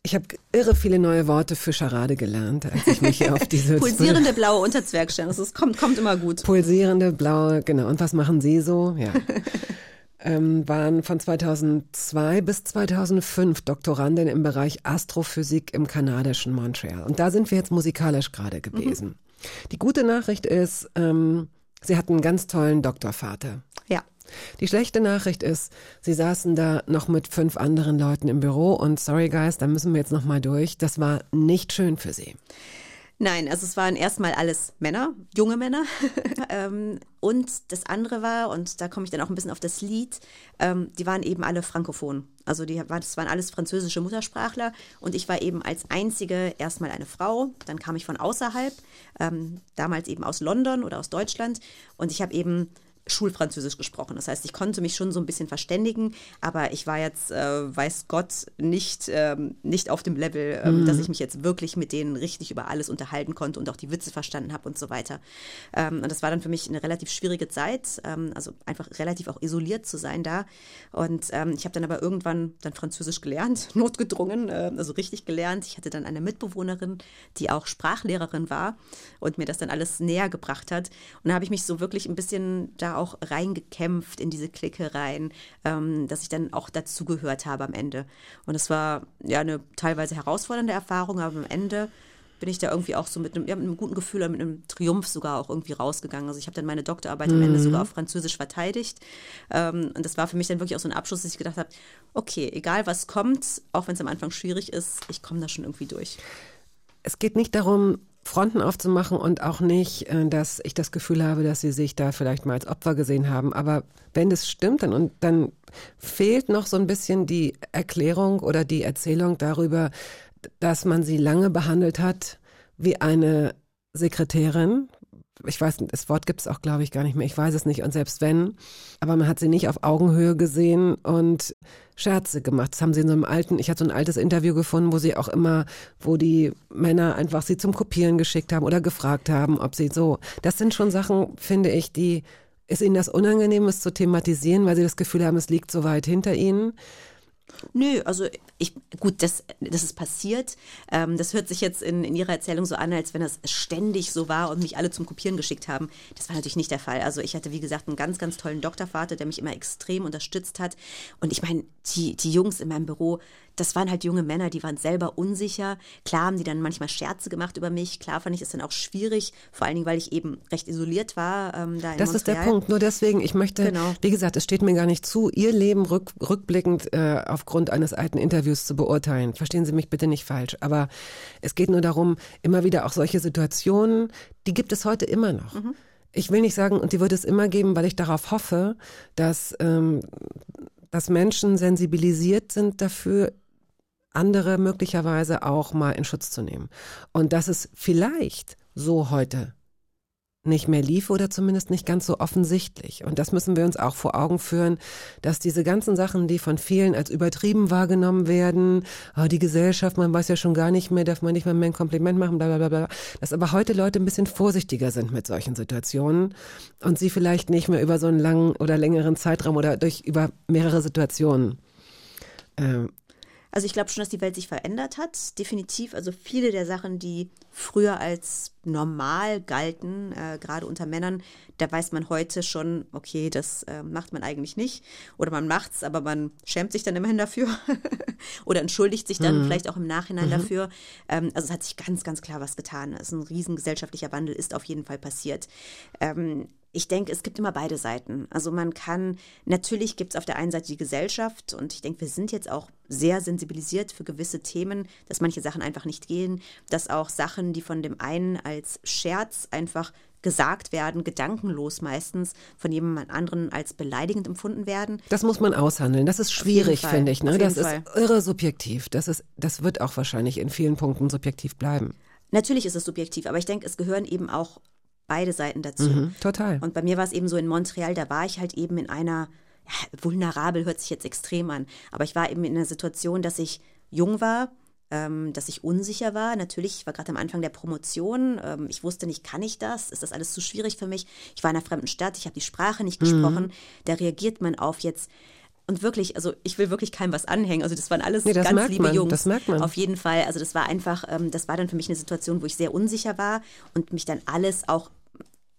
Ich habe irre viele neue Worte für Charade gelernt, als ich mich auf diese Pulsierende blaue Unterzwergsterne, das kommt, kommt immer gut. Pulsierende blaue, genau. Und was machen Sie so? Ja. ähm, waren von 2002 bis 2005 Doktorandin im Bereich Astrophysik im kanadischen Montreal. Und da sind wir jetzt musikalisch gerade gewesen. Die gute Nachricht ist, ähm, sie hatten einen ganz tollen Doktorvater. Ja. Die schlechte Nachricht ist, sie saßen da noch mit fünf anderen Leuten im Büro und sorry guys, da müssen wir jetzt noch mal durch. Das war nicht schön für sie. Nein, also es waren erstmal alles Männer, junge Männer. ähm, und das andere war, und da komme ich dann auch ein bisschen auf das Lied, ähm, die waren eben alle frankophon. Also die, das waren alles französische Muttersprachler und ich war eben als einzige erstmal eine Frau, dann kam ich von außerhalb, ähm, damals eben aus London oder aus Deutschland und ich habe eben Schulfranzösisch gesprochen. Das heißt, ich konnte mich schon so ein bisschen verständigen, aber ich war jetzt, äh, weiß Gott, nicht, ähm, nicht auf dem Level, ähm, mhm. dass ich mich jetzt wirklich mit denen richtig über alles unterhalten konnte und auch die Witze verstanden habe und so weiter. Ähm, und das war dann für mich eine relativ schwierige Zeit, ähm, also einfach relativ auch isoliert zu sein da. Und ähm, ich habe dann aber irgendwann dann Französisch gelernt, notgedrungen, äh, also richtig gelernt. Ich hatte dann eine Mitbewohnerin, die auch Sprachlehrerin war und mir das dann alles näher gebracht hat. Und da habe ich mich so wirklich ein bisschen da auch reingekämpft in diese Clique rein, ähm, dass ich dann auch dazugehört habe am Ende. Und es war ja eine teilweise herausfordernde Erfahrung, aber am Ende bin ich da irgendwie auch so mit einem, ja, mit einem guten Gefühl mit einem Triumph sogar auch irgendwie rausgegangen. Also ich habe dann meine Doktorarbeit mhm. am Ende sogar auf Französisch verteidigt. Ähm, und das war für mich dann wirklich auch so ein Abschluss, dass ich gedacht habe, okay, egal was kommt, auch wenn es am Anfang schwierig ist, ich komme da schon irgendwie durch. Es geht nicht darum, Fronten aufzumachen und auch nicht, äh, dass ich das Gefühl habe, dass sie sich da vielleicht mal als Opfer gesehen haben. Aber wenn das stimmt, dann, und dann fehlt noch so ein bisschen die Erklärung oder die Erzählung darüber, dass man sie lange behandelt hat wie eine Sekretärin, ich weiß, das Wort gibt es auch, glaube ich, gar nicht mehr. Ich weiß es nicht. Und selbst wenn, aber man hat sie nicht auf Augenhöhe gesehen und Scherze gemacht. Das haben sie in so einem alten, ich hatte so ein altes Interview gefunden, wo sie auch immer, wo die Männer einfach sie zum Kopieren geschickt haben oder gefragt haben, ob sie so. Das sind schon Sachen, finde ich, die, ist ihnen das unangenehm, es zu thematisieren, weil sie das Gefühl haben, es liegt so weit hinter ihnen. Nö, also ich, gut, das, das ist passiert. Ähm, das hört sich jetzt in, in Ihrer Erzählung so an, als wenn das ständig so war und mich alle zum Kopieren geschickt haben. Das war natürlich nicht der Fall. Also ich hatte, wie gesagt, einen ganz, ganz tollen Doktorvater, der mich immer extrem unterstützt hat. Und ich meine, die, die Jungs in meinem Büro, das waren halt junge Männer, die waren selber unsicher. Klar haben die dann manchmal Scherze gemacht über mich. Klar fand ich es dann auch schwierig, vor allen Dingen, weil ich eben recht isoliert war. Ähm, da in das Montreal. ist der Punkt. Nur deswegen, ich möchte, genau. wie gesagt, es steht mir gar nicht zu, Ihr Leben rück, rückblickend äh, aufgrund eines alten Interviews zu beurteilen. Verstehen Sie mich bitte nicht falsch. Aber es geht nur darum, immer wieder auch solche Situationen, die gibt es heute immer noch. Mhm. Ich will nicht sagen, und die wird es immer geben, weil ich darauf hoffe, dass, ähm, dass Menschen sensibilisiert sind dafür, andere möglicherweise auch mal in Schutz zu nehmen. Und dass es vielleicht so heute nicht mehr lief oder zumindest nicht ganz so offensichtlich. Und das müssen wir uns auch vor Augen führen, dass diese ganzen Sachen, die von vielen als übertrieben wahrgenommen werden, oh, die Gesellschaft, man weiß ja schon gar nicht mehr, darf man nicht mehr, mehr ein Kompliment machen, bla bla bla, dass aber heute Leute ein bisschen vorsichtiger sind mit solchen Situationen und sie vielleicht nicht mehr über so einen langen oder längeren Zeitraum oder durch über mehrere Situationen äh, also ich glaube schon, dass die Welt sich verändert hat, definitiv. Also viele der Sachen, die früher als normal galten, äh, gerade unter Männern, da weiß man heute schon, okay, das äh, macht man eigentlich nicht. Oder man macht's, aber man schämt sich dann immerhin dafür. Oder entschuldigt sich dann mhm. vielleicht auch im Nachhinein mhm. dafür. Ähm, also es hat sich ganz, ganz klar was getan. Es ist ein riesen gesellschaftlicher Wandel, ist auf jeden Fall passiert. Ähm, ich denke, es gibt immer beide Seiten. Also man kann, natürlich gibt es auf der einen Seite die Gesellschaft und ich denke, wir sind jetzt auch sehr sensibilisiert für gewisse Themen, dass manche Sachen einfach nicht gehen, dass auch Sachen, die von dem einen als Scherz einfach gesagt werden, gedankenlos meistens, von jemand anderen als beleidigend empfunden werden. Das muss man aushandeln. Das ist schwierig, finde ich. Ne? Das Fall. ist irre subjektiv. Das, ist, das wird auch wahrscheinlich in vielen Punkten subjektiv bleiben. Natürlich ist es subjektiv, aber ich denke, es gehören eben auch beide Seiten dazu. Mhm, total. Und bei mir war es eben so in Montreal, da war ich halt eben in einer, ja, vulnerabel hört sich jetzt extrem an, aber ich war eben in einer Situation, dass ich jung war, ähm, dass ich unsicher war. Natürlich, ich war gerade am Anfang der Promotion. Ähm, ich wusste nicht, kann ich das? Ist das alles zu schwierig für mich? Ich war in einer fremden Stadt, ich habe die Sprache nicht gesprochen. Mhm. Da reagiert man auf jetzt und wirklich, also ich will wirklich keinem was anhängen. Also das waren alles nee, das ganz liebe man, Jungs. Das merkt man. Auf jeden Fall. Also das war einfach, ähm, das war dann für mich eine Situation, wo ich sehr unsicher war und mich dann alles auch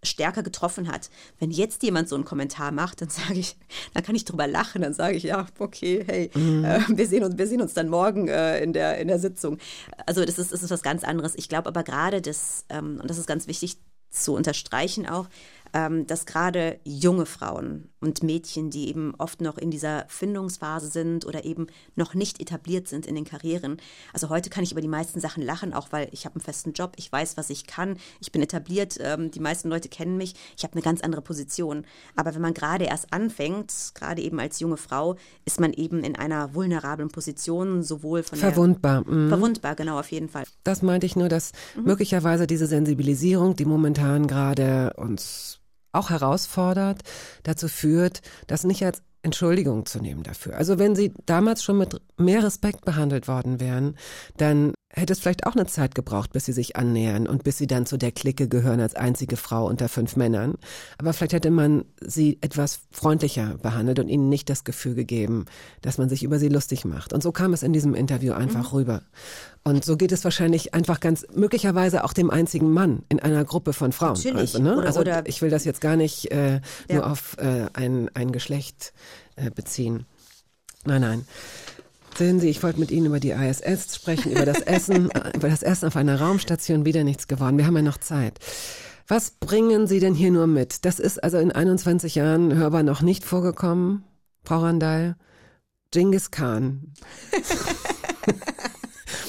stärker getroffen hat. Wenn jetzt jemand so einen Kommentar macht, dann sage ich, dann kann ich drüber lachen, dann sage ich, ja, okay, hey, mhm. äh, wir, sehen uns, wir sehen uns dann morgen äh, in, der, in der Sitzung. Also das ist, das ist was ganz anderes. Ich glaube aber gerade, dass, ähm, und das ist ganz wichtig zu unterstreichen auch, dass gerade junge Frauen und Mädchen, die eben oft noch in dieser Findungsphase sind oder eben noch nicht etabliert sind in den Karrieren. Also heute kann ich über die meisten Sachen lachen, auch weil ich habe einen festen Job, ich weiß, was ich kann, ich bin etabliert, ähm, die meisten Leute kennen mich, ich habe eine ganz andere Position. Aber wenn man gerade erst anfängt, gerade eben als junge Frau, ist man eben in einer vulnerablen Position, sowohl von verwundbar. der mhm. verwundbar, genau auf jeden Fall. Das meinte ich nur, dass mhm. möglicherweise diese Sensibilisierung, die momentan gerade uns auch herausfordert, dazu führt, das nicht als Entschuldigung zu nehmen dafür. Also wenn sie damals schon mit mehr Respekt behandelt worden wären, dann hätte es vielleicht auch eine Zeit gebraucht, bis sie sich annähern und bis sie dann zu der Clique gehören als einzige Frau unter fünf Männern. Aber vielleicht hätte man sie etwas freundlicher behandelt und ihnen nicht das Gefühl gegeben, dass man sich über sie lustig macht. Und so kam es in diesem Interview einfach mhm. rüber. Und so geht es wahrscheinlich einfach ganz möglicherweise auch dem einzigen Mann in einer Gruppe von Frauen. Natürlich. Also, ne? oder, also oder ich will das jetzt gar nicht äh, ja. nur auf äh, ein, ein Geschlecht äh, beziehen. Nein, nein. Sehen Sie, ich wollte mit Ihnen über die ISS sprechen, über das Essen, über das Essen auf einer Raumstation, wieder nichts geworden. Wir haben ja noch Zeit. Was bringen Sie denn hier nur mit? Das ist also in 21 Jahren hörbar noch nicht vorgekommen, Frau Randall. Genghis Khan.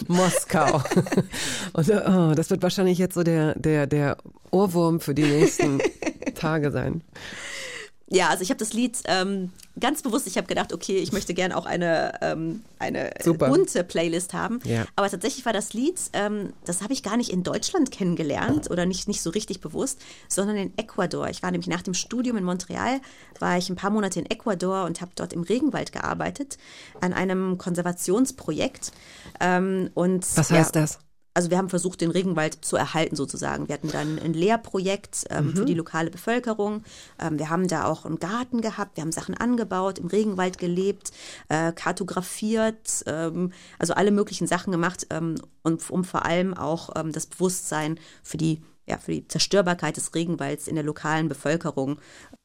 Moskau. Und oh, das wird wahrscheinlich jetzt so der, der, der Ohrwurm für die nächsten Tage sein. Ja, also ich habe das Lied ähm, ganz bewusst, ich habe gedacht, okay, ich möchte gerne auch eine, ähm, eine bunte Playlist haben. Ja. Aber tatsächlich war das Lied, ähm, das habe ich gar nicht in Deutschland kennengelernt oder nicht, nicht so richtig bewusst, sondern in Ecuador. Ich war nämlich nach dem Studium in Montreal, war ich ein paar Monate in Ecuador und habe dort im Regenwald gearbeitet an einem Konservationsprojekt. Ähm, und, Was heißt ja, das? Also wir haben versucht, den Regenwald zu erhalten sozusagen. Wir hatten dann ein Lehrprojekt ähm, mhm. für die lokale Bevölkerung. Ähm, wir haben da auch einen Garten gehabt, wir haben Sachen angebaut, im Regenwald gelebt, äh, kartografiert, ähm, also alle möglichen Sachen gemacht ähm, und um vor allem auch ähm, das Bewusstsein für die ja, für die Zerstörbarkeit des Regenwalds in der lokalen Bevölkerung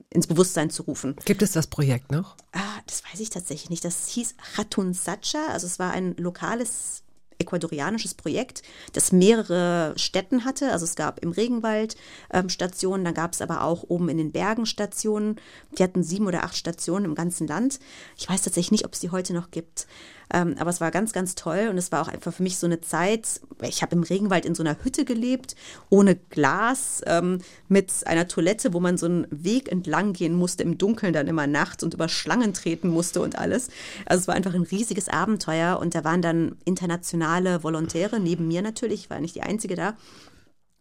ins Bewusstsein zu rufen. Gibt es das Projekt noch? Ah, das weiß ich tatsächlich nicht. Das hieß Hatun Sacha, also es war ein lokales ecuadorianisches Projekt, das mehrere Städten hatte. Also es gab im Regenwald ähm, Stationen, dann gab es aber auch oben in den Bergen Stationen. Die hatten sieben oder acht Stationen im ganzen Land. Ich weiß tatsächlich nicht, ob es die heute noch gibt. Ähm, aber es war ganz, ganz toll und es war auch einfach für mich so eine Zeit. Ich habe im Regenwald in so einer Hütte gelebt, ohne Glas, ähm, mit einer Toilette, wo man so einen Weg entlang gehen musste, im Dunkeln dann immer nachts und über Schlangen treten musste und alles. Also es war einfach ein riesiges Abenteuer und da waren dann internationale Volontäre, neben mir natürlich, ich war nicht die Einzige da.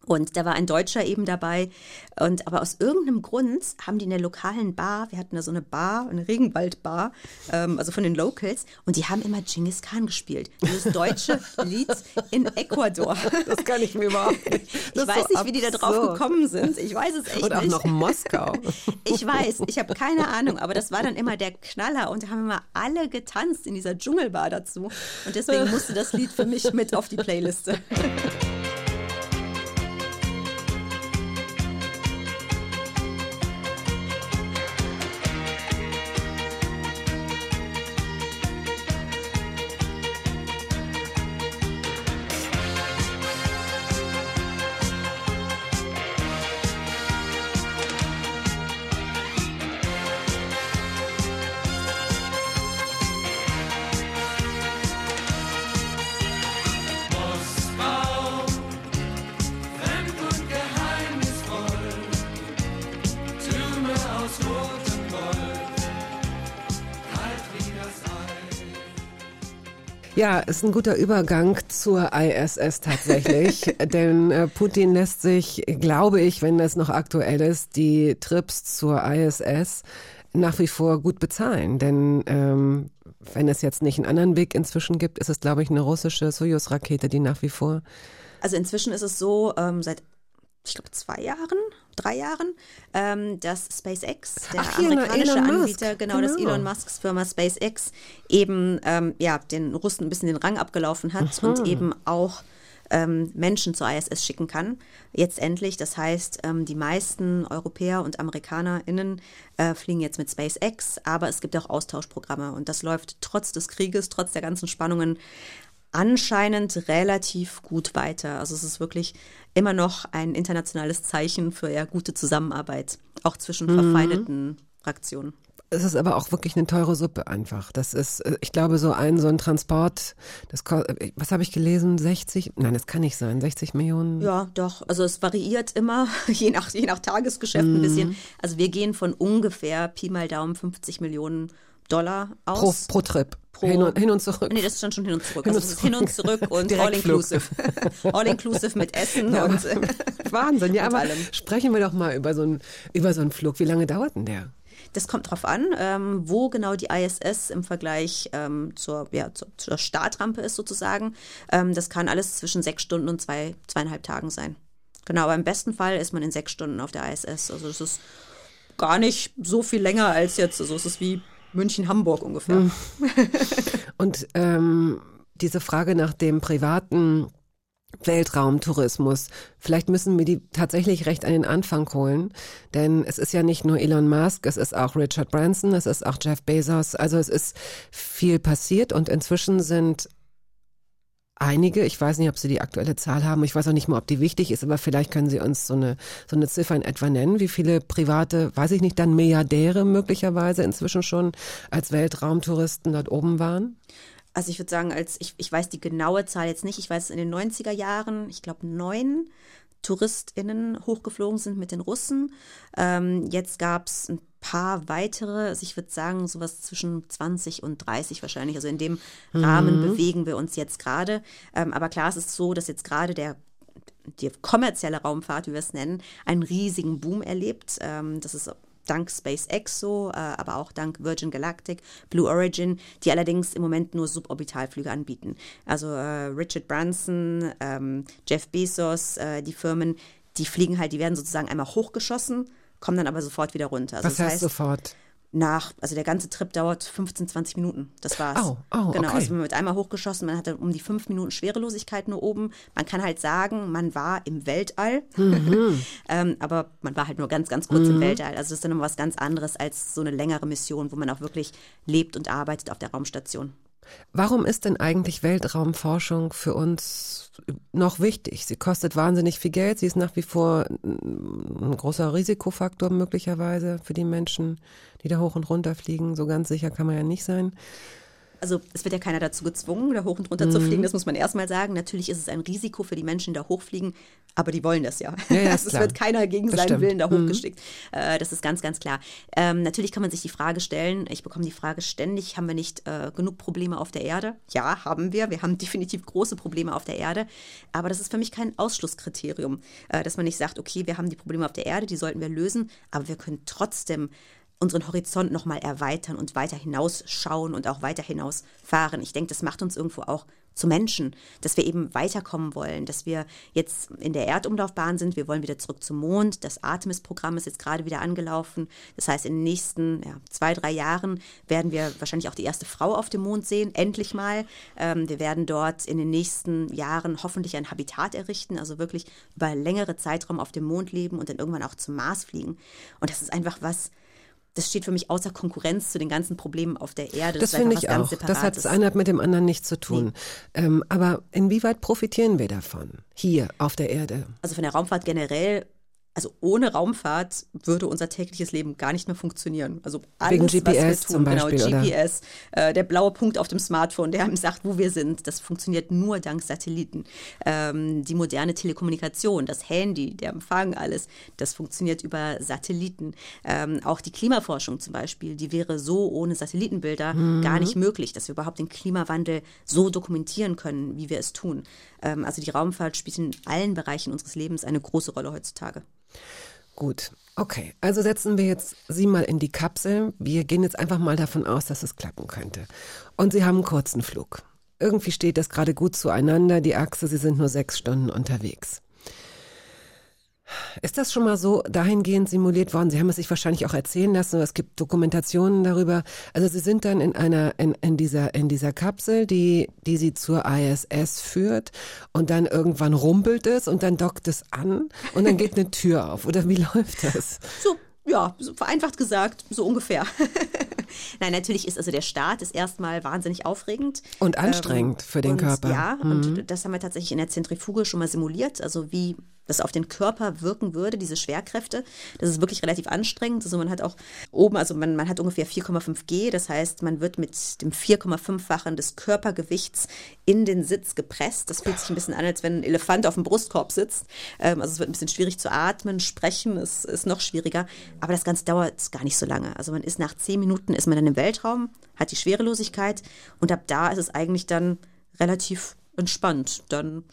Und da war ein Deutscher eben dabei. Und aber aus irgendeinem Grund haben die in der lokalen Bar, wir hatten da so eine Bar, eine Regenwaldbar, ähm, also von den Locals, und die haben immer Genghis Khan gespielt. Dieses deutsche Lied in Ecuador. Das kann ich mir überhaupt nicht. Ich weiß so nicht, wie die da drauf gekommen sind. Ich weiß es echt Und auch nicht. noch Moskau. Ich weiß, ich habe keine Ahnung, aber das war dann immer der Knaller und da haben immer alle getanzt in dieser Dschungelbar dazu. Und deswegen musste das Lied für mich mit auf die Playliste. Ja, ist ein guter Übergang zur ISS tatsächlich, denn äh, Putin lässt sich, glaube ich, wenn das noch aktuell ist, die Trips zur ISS nach wie vor gut bezahlen, denn ähm, wenn es jetzt nicht einen anderen Weg inzwischen gibt, ist es, glaube ich, eine russische Soyuz-Rakete, die nach wie vor. Also inzwischen ist es so, ähm, seit ich glaube, zwei Jahren, drei Jahren, ähm, dass SpaceX, der Ach, amerikanische Anbieter, genau, genau, dass Elon Musks Firma SpaceX eben ähm, ja, den Russen ein bisschen den Rang abgelaufen hat mhm. und eben auch ähm, Menschen zur ISS schicken kann. Jetzt endlich, das heißt, ähm, die meisten Europäer und AmerikanerInnen äh, fliegen jetzt mit SpaceX, aber es gibt auch Austauschprogramme und das läuft trotz des Krieges, trotz der ganzen Spannungen anscheinend relativ gut weiter. Also es ist wirklich immer noch ein internationales Zeichen für ja gute Zusammenarbeit, auch zwischen verfeindeten Fraktionen. Es ist aber auch wirklich eine teure Suppe einfach. Das ist, äh, ich glaube, so ein, so ein Transport, das, äh, was habe ich gelesen? 60? Nein, das kann nicht sein. 60 Millionen? Ja, doch. Also es variiert immer, je nach, je nach Tagesgeschäft ein bisschen. Also wir gehen von ungefähr Pi mal Daumen 50 Millionen Dollar Pro, aus. pro Trip. Pro- hin, und, hin und zurück. Nee, das ist dann schon hin und zurück. Hin also und hin und zurück und all inclusive. all inclusive mit Essen Ja, und aber- Wahnsinn. Ja, und aber allem. sprechen wir doch mal über so einen, über so einen Flug. Wie lange dauert denn der? Das kommt drauf an, ähm, wo genau die ISS im Vergleich ähm, zur, ja, zur, zur Startrampe ist sozusagen. Ähm, das kann alles zwischen sechs Stunden und zwei, zweieinhalb Tagen sein. Genau, aber im besten Fall ist man in sechs Stunden auf der ISS. Also das ist gar nicht so viel länger als jetzt. Also es ist wie München-Hamburg ungefähr. Und ähm, diese Frage nach dem privaten Weltraumtourismus, vielleicht müssen wir die tatsächlich recht an den Anfang holen, denn es ist ja nicht nur Elon Musk, es ist auch Richard Branson, es ist auch Jeff Bezos, also es ist viel passiert und inzwischen sind einige, ich weiß nicht, ob Sie die aktuelle Zahl haben, ich weiß auch nicht mal, ob die wichtig ist, aber vielleicht können Sie uns so eine, so eine Ziffer in etwa nennen, wie viele private, weiß ich nicht, dann Milliardäre möglicherweise inzwischen schon als Weltraumtouristen dort oben waren? Also ich würde sagen, als ich, ich weiß die genaue Zahl jetzt nicht. Ich weiß, in den 90er Jahren, ich glaube, neun TouristInnen hochgeflogen sind mit den Russen. Ähm, jetzt gab es ein paar weitere, also ich würde sagen, sowas zwischen 20 und 30 wahrscheinlich. Also in dem Rahmen bewegen wir uns jetzt gerade. Ähm, aber klar, es ist so, dass jetzt gerade der die kommerzielle Raumfahrt, wie wir es nennen, einen riesigen Boom erlebt. Ähm, das ist dank SpaceX so, äh, aber auch dank Virgin Galactic, Blue Origin, die allerdings im Moment nur Suborbitalflüge anbieten. Also äh, Richard Branson, ähm, Jeff Bezos, äh, die Firmen, die fliegen halt, die werden sozusagen einmal hochgeschossen, kommen dann aber sofort wieder runter. Also Was das heißt heißt, sofort? Nach, also der ganze Trip dauert 15, 20 Minuten. Das war's. Oh, oh, genau, okay. also man wird einmal hochgeschossen, man hat dann um die fünf Minuten Schwerelosigkeit nur oben. Man kann halt sagen, man war im Weltall, Mhm. ähm, aber man war halt nur ganz, ganz kurz im Weltall. Also das ist dann immer was ganz anderes als so eine längere Mission, wo man auch wirklich lebt und arbeitet auf der Raumstation. Warum ist denn eigentlich Weltraumforschung für uns noch wichtig? Sie kostet wahnsinnig viel Geld. Sie ist nach wie vor ein großer Risikofaktor möglicherweise für die Menschen, die da hoch und runter fliegen. So ganz sicher kann man ja nicht sein. Also es wird ja keiner dazu gezwungen, da hoch und runter zu Mhm. fliegen, das muss man erstmal sagen. Natürlich ist es ein Risiko für die Menschen, die da hochfliegen, aber die wollen das ja. Ja, ja, Also es wird keiner gegen Das seinen stimmt. Mhm. Willen da hochgeschickt. Äh, das ist ganz, ganz klar. Ähm, natürlich kann man sich die Frage stellen, ich bekomme die Frage ständig, haben wir nicht äh, genug Probleme auf der Erde? Ja, haben wir. Wir haben definitiv große Probleme auf der Erde. Aber das ist für mich kein Ausschlusskriterium, äh, dass man nicht sagt, okay, wir haben die Probleme auf der Erde, die sollten wir lösen, aber wir können trotzdem unseren Horizont nochmal erweitern und weiter hinausschauen und auch weiter hinausfahren. Ich denke, das macht uns irgendwo auch zu Menschen, dass wir eben weiterkommen wollen, dass wir jetzt in der Erdumlaufbahn sind, wir wollen wieder zurück zum Mond. Das Artemis-Programm ist jetzt gerade wieder angelaufen. Das heißt, in den nächsten ja, zwei, drei Jahren werden wir wahrscheinlich auch die erste Frau auf dem Mond sehen, endlich mal. Ähm, wir werden dort in den nächsten Jahren hoffentlich ein Habitat errichten, also wirklich über längere Zeitraum auf dem Mond leben und dann irgendwann auch zum Mars fliegen. Und das ist einfach was, das steht für mich außer Konkurrenz zu den ganzen Problemen auf der Erde. Das ist finde ich auch. Das hat das eine hat mit dem anderen nichts zu tun. Ähm, aber inwieweit profitieren wir davon hier auf der Erde? Also von der Raumfahrt generell, also ohne Raumfahrt würde unser tägliches Leben gar nicht mehr funktionieren. Also alles, Wegen was wir GPS tun, zum Beispiel, genau? GPS, äh, der blaue Punkt auf dem Smartphone, der einem sagt, wo wir sind, das funktioniert nur dank Satelliten. Ähm, die moderne Telekommunikation, das Handy, der Empfang, alles, das funktioniert über Satelliten. Ähm, auch die Klimaforschung zum Beispiel, die wäre so ohne Satellitenbilder Mhm. gar nicht möglich, dass wir überhaupt den Klimawandel so dokumentieren können, wie wir es tun. Ähm, also die Raumfahrt spielt in allen Bereichen unseres Lebens eine große Rolle heutzutage. Gut, okay. Also setzen wir jetzt Sie mal in die Kapsel. Wir gehen jetzt einfach mal davon aus, dass es klappen könnte. Und Sie haben einen kurzen Flug. Irgendwie steht das gerade gut zueinander, die Achse, Sie sind nur sechs Stunden unterwegs. Ist das schon mal so dahingehend simuliert worden? Sie haben es sich wahrscheinlich auch erzählen lassen, es gibt Dokumentationen darüber. Also Sie sind dann in einer, in, in dieser, in dieser Kapsel, die, die Sie zur ISS führt und dann irgendwann rumpelt es und dann dockt es an und dann geht eine Tür auf. Oder wie läuft das? So, Ja, so vereinfacht gesagt, so ungefähr. Nein, natürlich ist also der Start ist erstmal wahnsinnig aufregend. Und anstrengend ähm, für den und, Körper. Ja, mhm. und das haben wir tatsächlich in der Zentrifuge schon mal simuliert, also wie das auf den Körper wirken würde, diese Schwerkräfte. Das ist wirklich relativ anstrengend. Also man hat auch oben, also man, man hat ungefähr 4,5 G, das heißt, man wird mit dem 4,5-fachen des Körpergewichts in den Sitz gepresst. Das fühlt sich ein bisschen an, als wenn ein Elefant auf dem Brustkorb sitzt. Ähm, also es wird ein bisschen schwierig zu atmen, sprechen ist, ist noch schwieriger. Aber das Ganze dauert gar nicht so lange. Also man ist nach zehn Minuten ist man dann im Weltraum, hat die Schwerelosigkeit und ab da ist es eigentlich dann relativ entspannt. Dann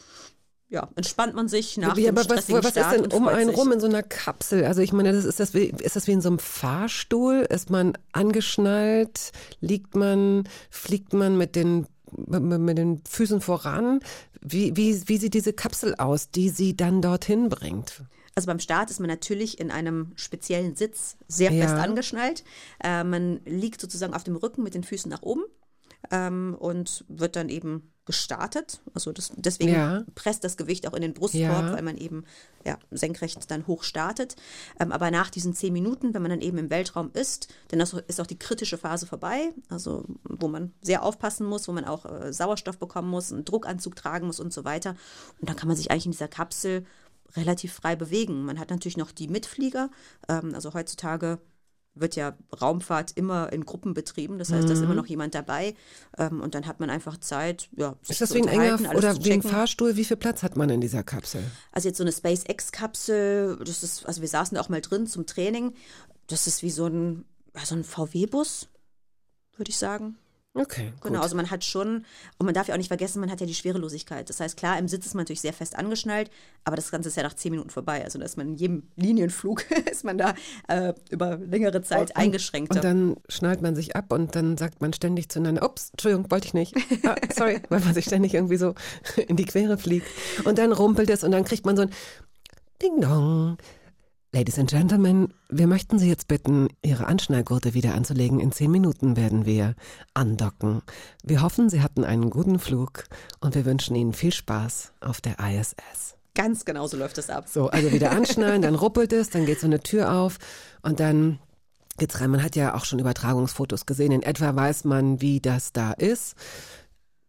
ja, entspannt man sich nach ja, dem aber was, was ist denn um einen rum in so einer Kapsel? Also ich meine, das ist, das wie, ist das wie in so einem Fahrstuhl? Ist man angeschnallt? Liegt man, fliegt man mit den, mit den Füßen voran? Wie, wie, wie sieht diese Kapsel aus, die sie dann dorthin bringt? Also beim Start ist man natürlich in einem speziellen Sitz sehr fest ja. angeschnallt. Äh, man liegt sozusagen auf dem Rücken mit den Füßen nach oben ähm, und wird dann eben gestartet. Also das, deswegen ja. presst das Gewicht auch in den Brustkorb, ja. weil man eben ja, senkrecht dann hoch startet. Ähm, aber nach diesen zehn Minuten, wenn man dann eben im Weltraum ist, dann ist auch die kritische Phase vorbei, also wo man sehr aufpassen muss, wo man auch äh, Sauerstoff bekommen muss, einen Druckanzug tragen muss und so weiter. Und dann kann man sich eigentlich in dieser Kapsel relativ frei bewegen. Man hat natürlich noch die Mitflieger. Ähm, also heutzutage wird ja Raumfahrt immer in Gruppen betrieben. Das heißt, mhm. da ist immer mhm. noch jemand dabei. Ähm, und dann hat man einfach Zeit, ja, Ist das wie ein enger oder wie ein Fahrstuhl? Wie viel Platz hat man in dieser Kapsel? Also jetzt so eine SpaceX-Kapsel, das ist, also wir saßen da auch mal drin zum Training. Das ist wie so ein, so ein VW-Bus, würde ich sagen. Okay. Genau, gut. also man hat schon, und man darf ja auch nicht vergessen, man hat ja die Schwerelosigkeit. Das heißt, klar, im Sitz ist man natürlich sehr fest angeschnallt, aber das Ganze ist ja nach zehn Minuten vorbei. Also da ist man in jedem Linienflug, ist man da äh, über längere Zeit und, eingeschränkt. Und dann schnallt man sich ab und dann sagt man ständig zueinander, ups, Entschuldigung, wollte ich nicht. Ah, sorry, weil man sich ständig irgendwie so in die Quere fliegt. Und dann rumpelt es und dann kriegt man so ein Ding Dong. Ladies and Gentlemen, wir möchten Sie jetzt bitten, Ihre Anschnallgurte wieder anzulegen. In zehn Minuten werden wir andocken. Wir hoffen, Sie hatten einen guten Flug und wir wünschen Ihnen viel Spaß auf der ISS. Ganz genau so läuft es ab. So, also wieder anschnallen, dann ruppelt es, dann geht so eine Tür auf und dann geht's rein. Man hat ja auch schon Übertragungsfotos gesehen. In etwa weiß man, wie das da ist.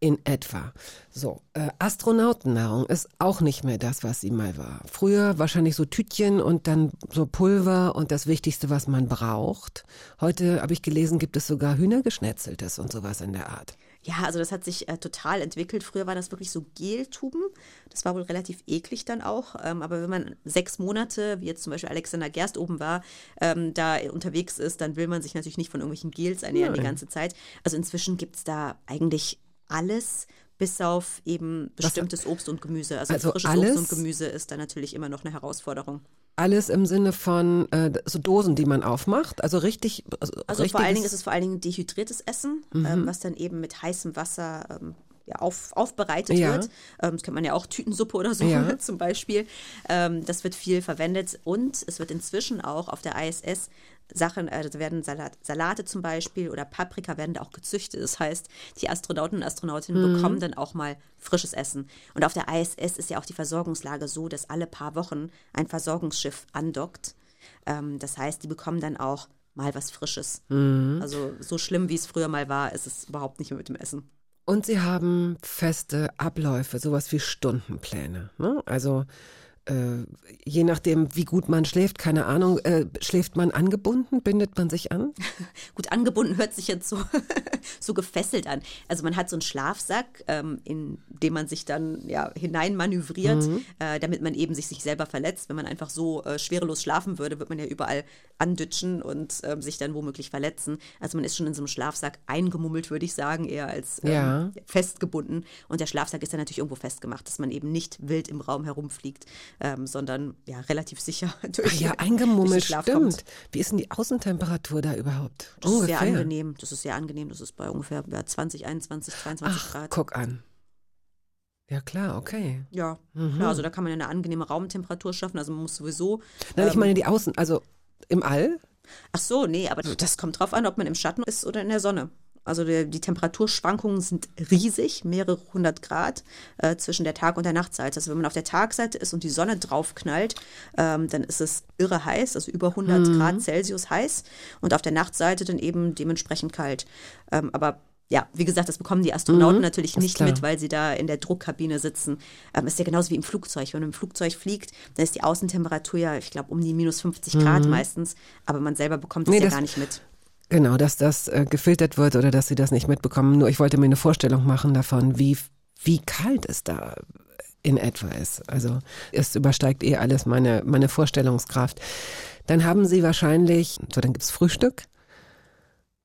In etwa. So, äh, Astronautennahrung ist auch nicht mehr das, was sie mal war. Früher wahrscheinlich so Tütchen und dann so Pulver und das Wichtigste, was man braucht. Heute habe ich gelesen, gibt es sogar Hühnergeschnetzeltes und sowas in der Art. Ja, also das hat sich äh, total entwickelt. Früher war das wirklich so Geltuben. Das war wohl relativ eklig dann auch. Ähm, aber wenn man sechs Monate, wie jetzt zum Beispiel Alexander Gerst oben war, ähm, da unterwegs ist, dann will man sich natürlich nicht von irgendwelchen Gels ernähren Nein. die ganze Zeit. Also inzwischen gibt es da eigentlich alles bis auf eben bestimmtes Was, Obst und Gemüse. Also, also frisches alles, Obst und Gemüse ist da natürlich immer noch eine Herausforderung. Alles im Sinne von äh, so Dosen, die man aufmacht, also richtig. Also, also vor allen Dingen ist es vor allen Dingen dehydriertes Essen, mhm. ähm, was dann eben mit heißem Wasser ähm, ja, auf, aufbereitet ja. wird. Ähm, das kennt man ja auch Tütensuppe oder so ja. zum Beispiel. Ähm, das wird viel verwendet und es wird inzwischen auch auf der ISS Sachen, also werden Salat, Salate zum Beispiel oder Paprika werden da auch gezüchtet. Das heißt, die Astronauten und Astronautinnen mhm. bekommen dann auch mal frisches Essen. Und auf der ISS ist ja auch die Versorgungslage so, dass alle paar Wochen ein Versorgungsschiff andockt. Ähm, das heißt, die bekommen dann auch mal was Frisches. Mhm. Also so schlimm, wie es früher mal war, ist es überhaupt nicht mehr mit dem Essen. Und sie haben feste Abläufe, sowas wie Stundenpläne. Ne? Also äh, je nachdem, wie gut man schläft, keine Ahnung, äh, schläft man angebunden, bindet man sich an? gut, angebunden hört sich jetzt so, so gefesselt an. Also man hat so einen Schlafsack, ähm, in dem man sich dann ja, hineinmanövriert, mhm. äh, damit man eben sich, sich selber verletzt. Wenn man einfach so äh, schwerelos schlafen würde, wird man ja überall andütschen und ähm, sich dann womöglich verletzen. Also man ist schon in so einem Schlafsack eingemummelt, würde ich sagen, eher als ähm, ja. festgebunden. Und der Schlafsack ist dann natürlich irgendwo festgemacht, dass man eben nicht wild im Raum herumfliegt ähm, sondern ja relativ sicher durch. Ach ja, eingemummelt, stimmt. Kommt. Wie ist denn die Außentemperatur da überhaupt? Das ungefähr. ist sehr angenehm. Das ist sehr angenehm. Das ist bei ungefähr ja, 20, 21, 22 Ach, Grad. Guck an. Ja, klar, okay. Ja, mhm. klar, also da kann man eine angenehme Raumtemperatur schaffen. Also man muss sowieso. Nein, ähm, ich meine die Außen, also im All? Ach so, nee, aber das kommt drauf an, ob man im Schatten ist oder in der Sonne. Also die, die Temperaturschwankungen sind riesig, mehrere hundert Grad äh, zwischen der Tag- und der Nachtseite. Also wenn man auf der Tagseite ist und die Sonne drauf knallt, ähm, dann ist es irre heiß, also über 100 Mhm. Grad Celsius heiß und auf der Nachtseite dann eben dementsprechend kalt. Ähm, aber ja, wie gesagt, das bekommen die Astronauten natürlich Mhm. ist nicht mit, weil sie da in der Druckkabine sitzen. Ähm, ist ja genauso wie im Flugzeug. Wenn man im Flugzeug fliegt, dann ist die Außentemperatur ja, ich glaube, um die minus 50 Grad meistens, aber man selber bekommt es Mhm. Nee, ja das- gar nicht mit. Genau, dass das äh, gefiltert wird oder dass sie das nicht mitbekommen. Nur ich wollte mir eine Vorstellung machen davon, wie, wie kalt es da in etwa ist. Also es übersteigt eh alles meine, meine Vorstellungskraft. Dann haben sie wahrscheinlich, so dann gibt's Frühstück,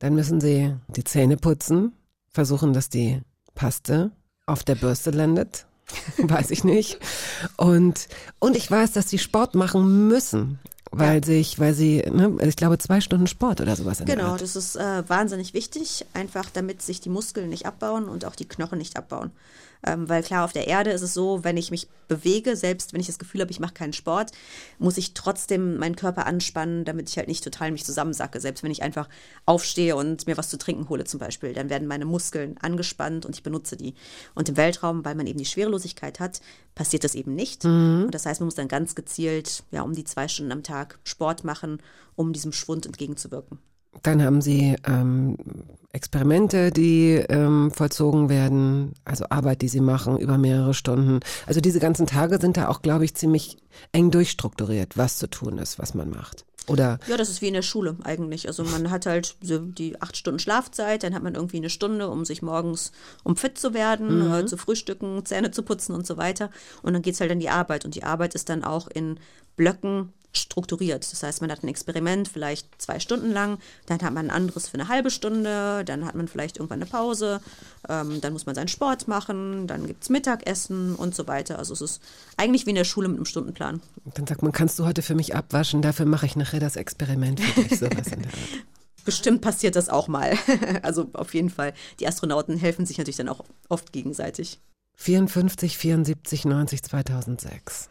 dann müssen sie die Zähne putzen, versuchen, dass die Paste auf der Bürste landet. weiß ich nicht. Und, und ich weiß, dass sie Sport machen müssen. Weil sich, weil sie, ne, ich glaube, zwei Stunden Sport oder sowas in Genau, das ist äh, wahnsinnig wichtig, einfach damit sich die Muskeln nicht abbauen und auch die Knochen nicht abbauen. Ähm, weil klar, auf der Erde ist es so, wenn ich mich bewege, selbst wenn ich das Gefühl habe, ich mache keinen Sport, muss ich trotzdem meinen Körper anspannen, damit ich halt nicht total mich zusammensacke. Selbst wenn ich einfach aufstehe und mir was zu trinken hole zum Beispiel, dann werden meine Muskeln angespannt und ich benutze die. Und im Weltraum, weil man eben die Schwerelosigkeit hat, passiert das eben nicht. Und das heißt, man muss dann ganz gezielt, ja, um die zwei Stunden am Tag Sport machen, um diesem Schwund entgegenzuwirken. Dann haben sie ähm, Experimente, die ähm, vollzogen werden, also Arbeit, die sie machen über mehrere Stunden. Also diese ganzen Tage sind da auch, glaube ich, ziemlich eng durchstrukturiert, was zu tun ist, was man macht. Oder Ja, das ist wie in der Schule eigentlich. Also man hat halt so die acht Stunden Schlafzeit, dann hat man irgendwie eine Stunde, um sich morgens, um fit zu werden, äh, zu frühstücken, Zähne zu putzen und so weiter. Und dann geht's halt an die Arbeit. Und die Arbeit ist dann auch in Blöcken strukturiert. Das heißt, man hat ein Experiment vielleicht zwei Stunden lang, dann hat man ein anderes für eine halbe Stunde, dann hat man vielleicht irgendwann eine Pause, ähm, dann muss man seinen Sport machen, dann gibt's Mittagessen und so weiter. Also es ist eigentlich wie in der Schule mit einem Stundenplan. dann sagt man, kannst du heute für mich abwaschen, dafür mache ich nachher das Experiment für dich, sowas in der Art. Bestimmt passiert das auch mal. Also auf jeden Fall. Die Astronauten helfen sich natürlich dann auch oft gegenseitig. 54, 74, 90, 2006.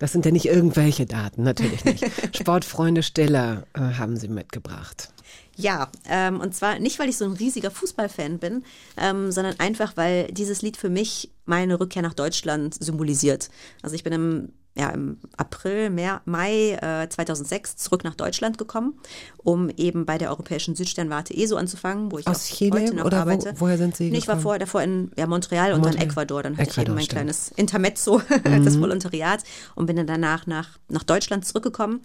Das sind ja nicht irgendwelche Daten, natürlich nicht. Sportfreunde Stiller äh, haben sie mitgebracht. Ja, ähm, und zwar nicht, weil ich so ein riesiger Fußballfan bin, ähm, sondern einfach, weil dieses Lied für mich meine Rückkehr nach Deutschland symbolisiert. Also ich bin im, ja, im April, Mai äh, 2006 zurück nach Deutschland gekommen, um eben bei der Europäischen Südsternwarte ESO anzufangen, wo ich Aus auch Chile heute noch oder wo- arbeite. woher sind Sie Nee, ich war vorher davor in ja, Montreal und dann Montreal. Ecuador. Dann hatte ich Ecuador, eben mein stimmt. Mhm. kleines Intermezzo, das Volontariat und bin dann danach nach, nach Deutschland zurückgekommen,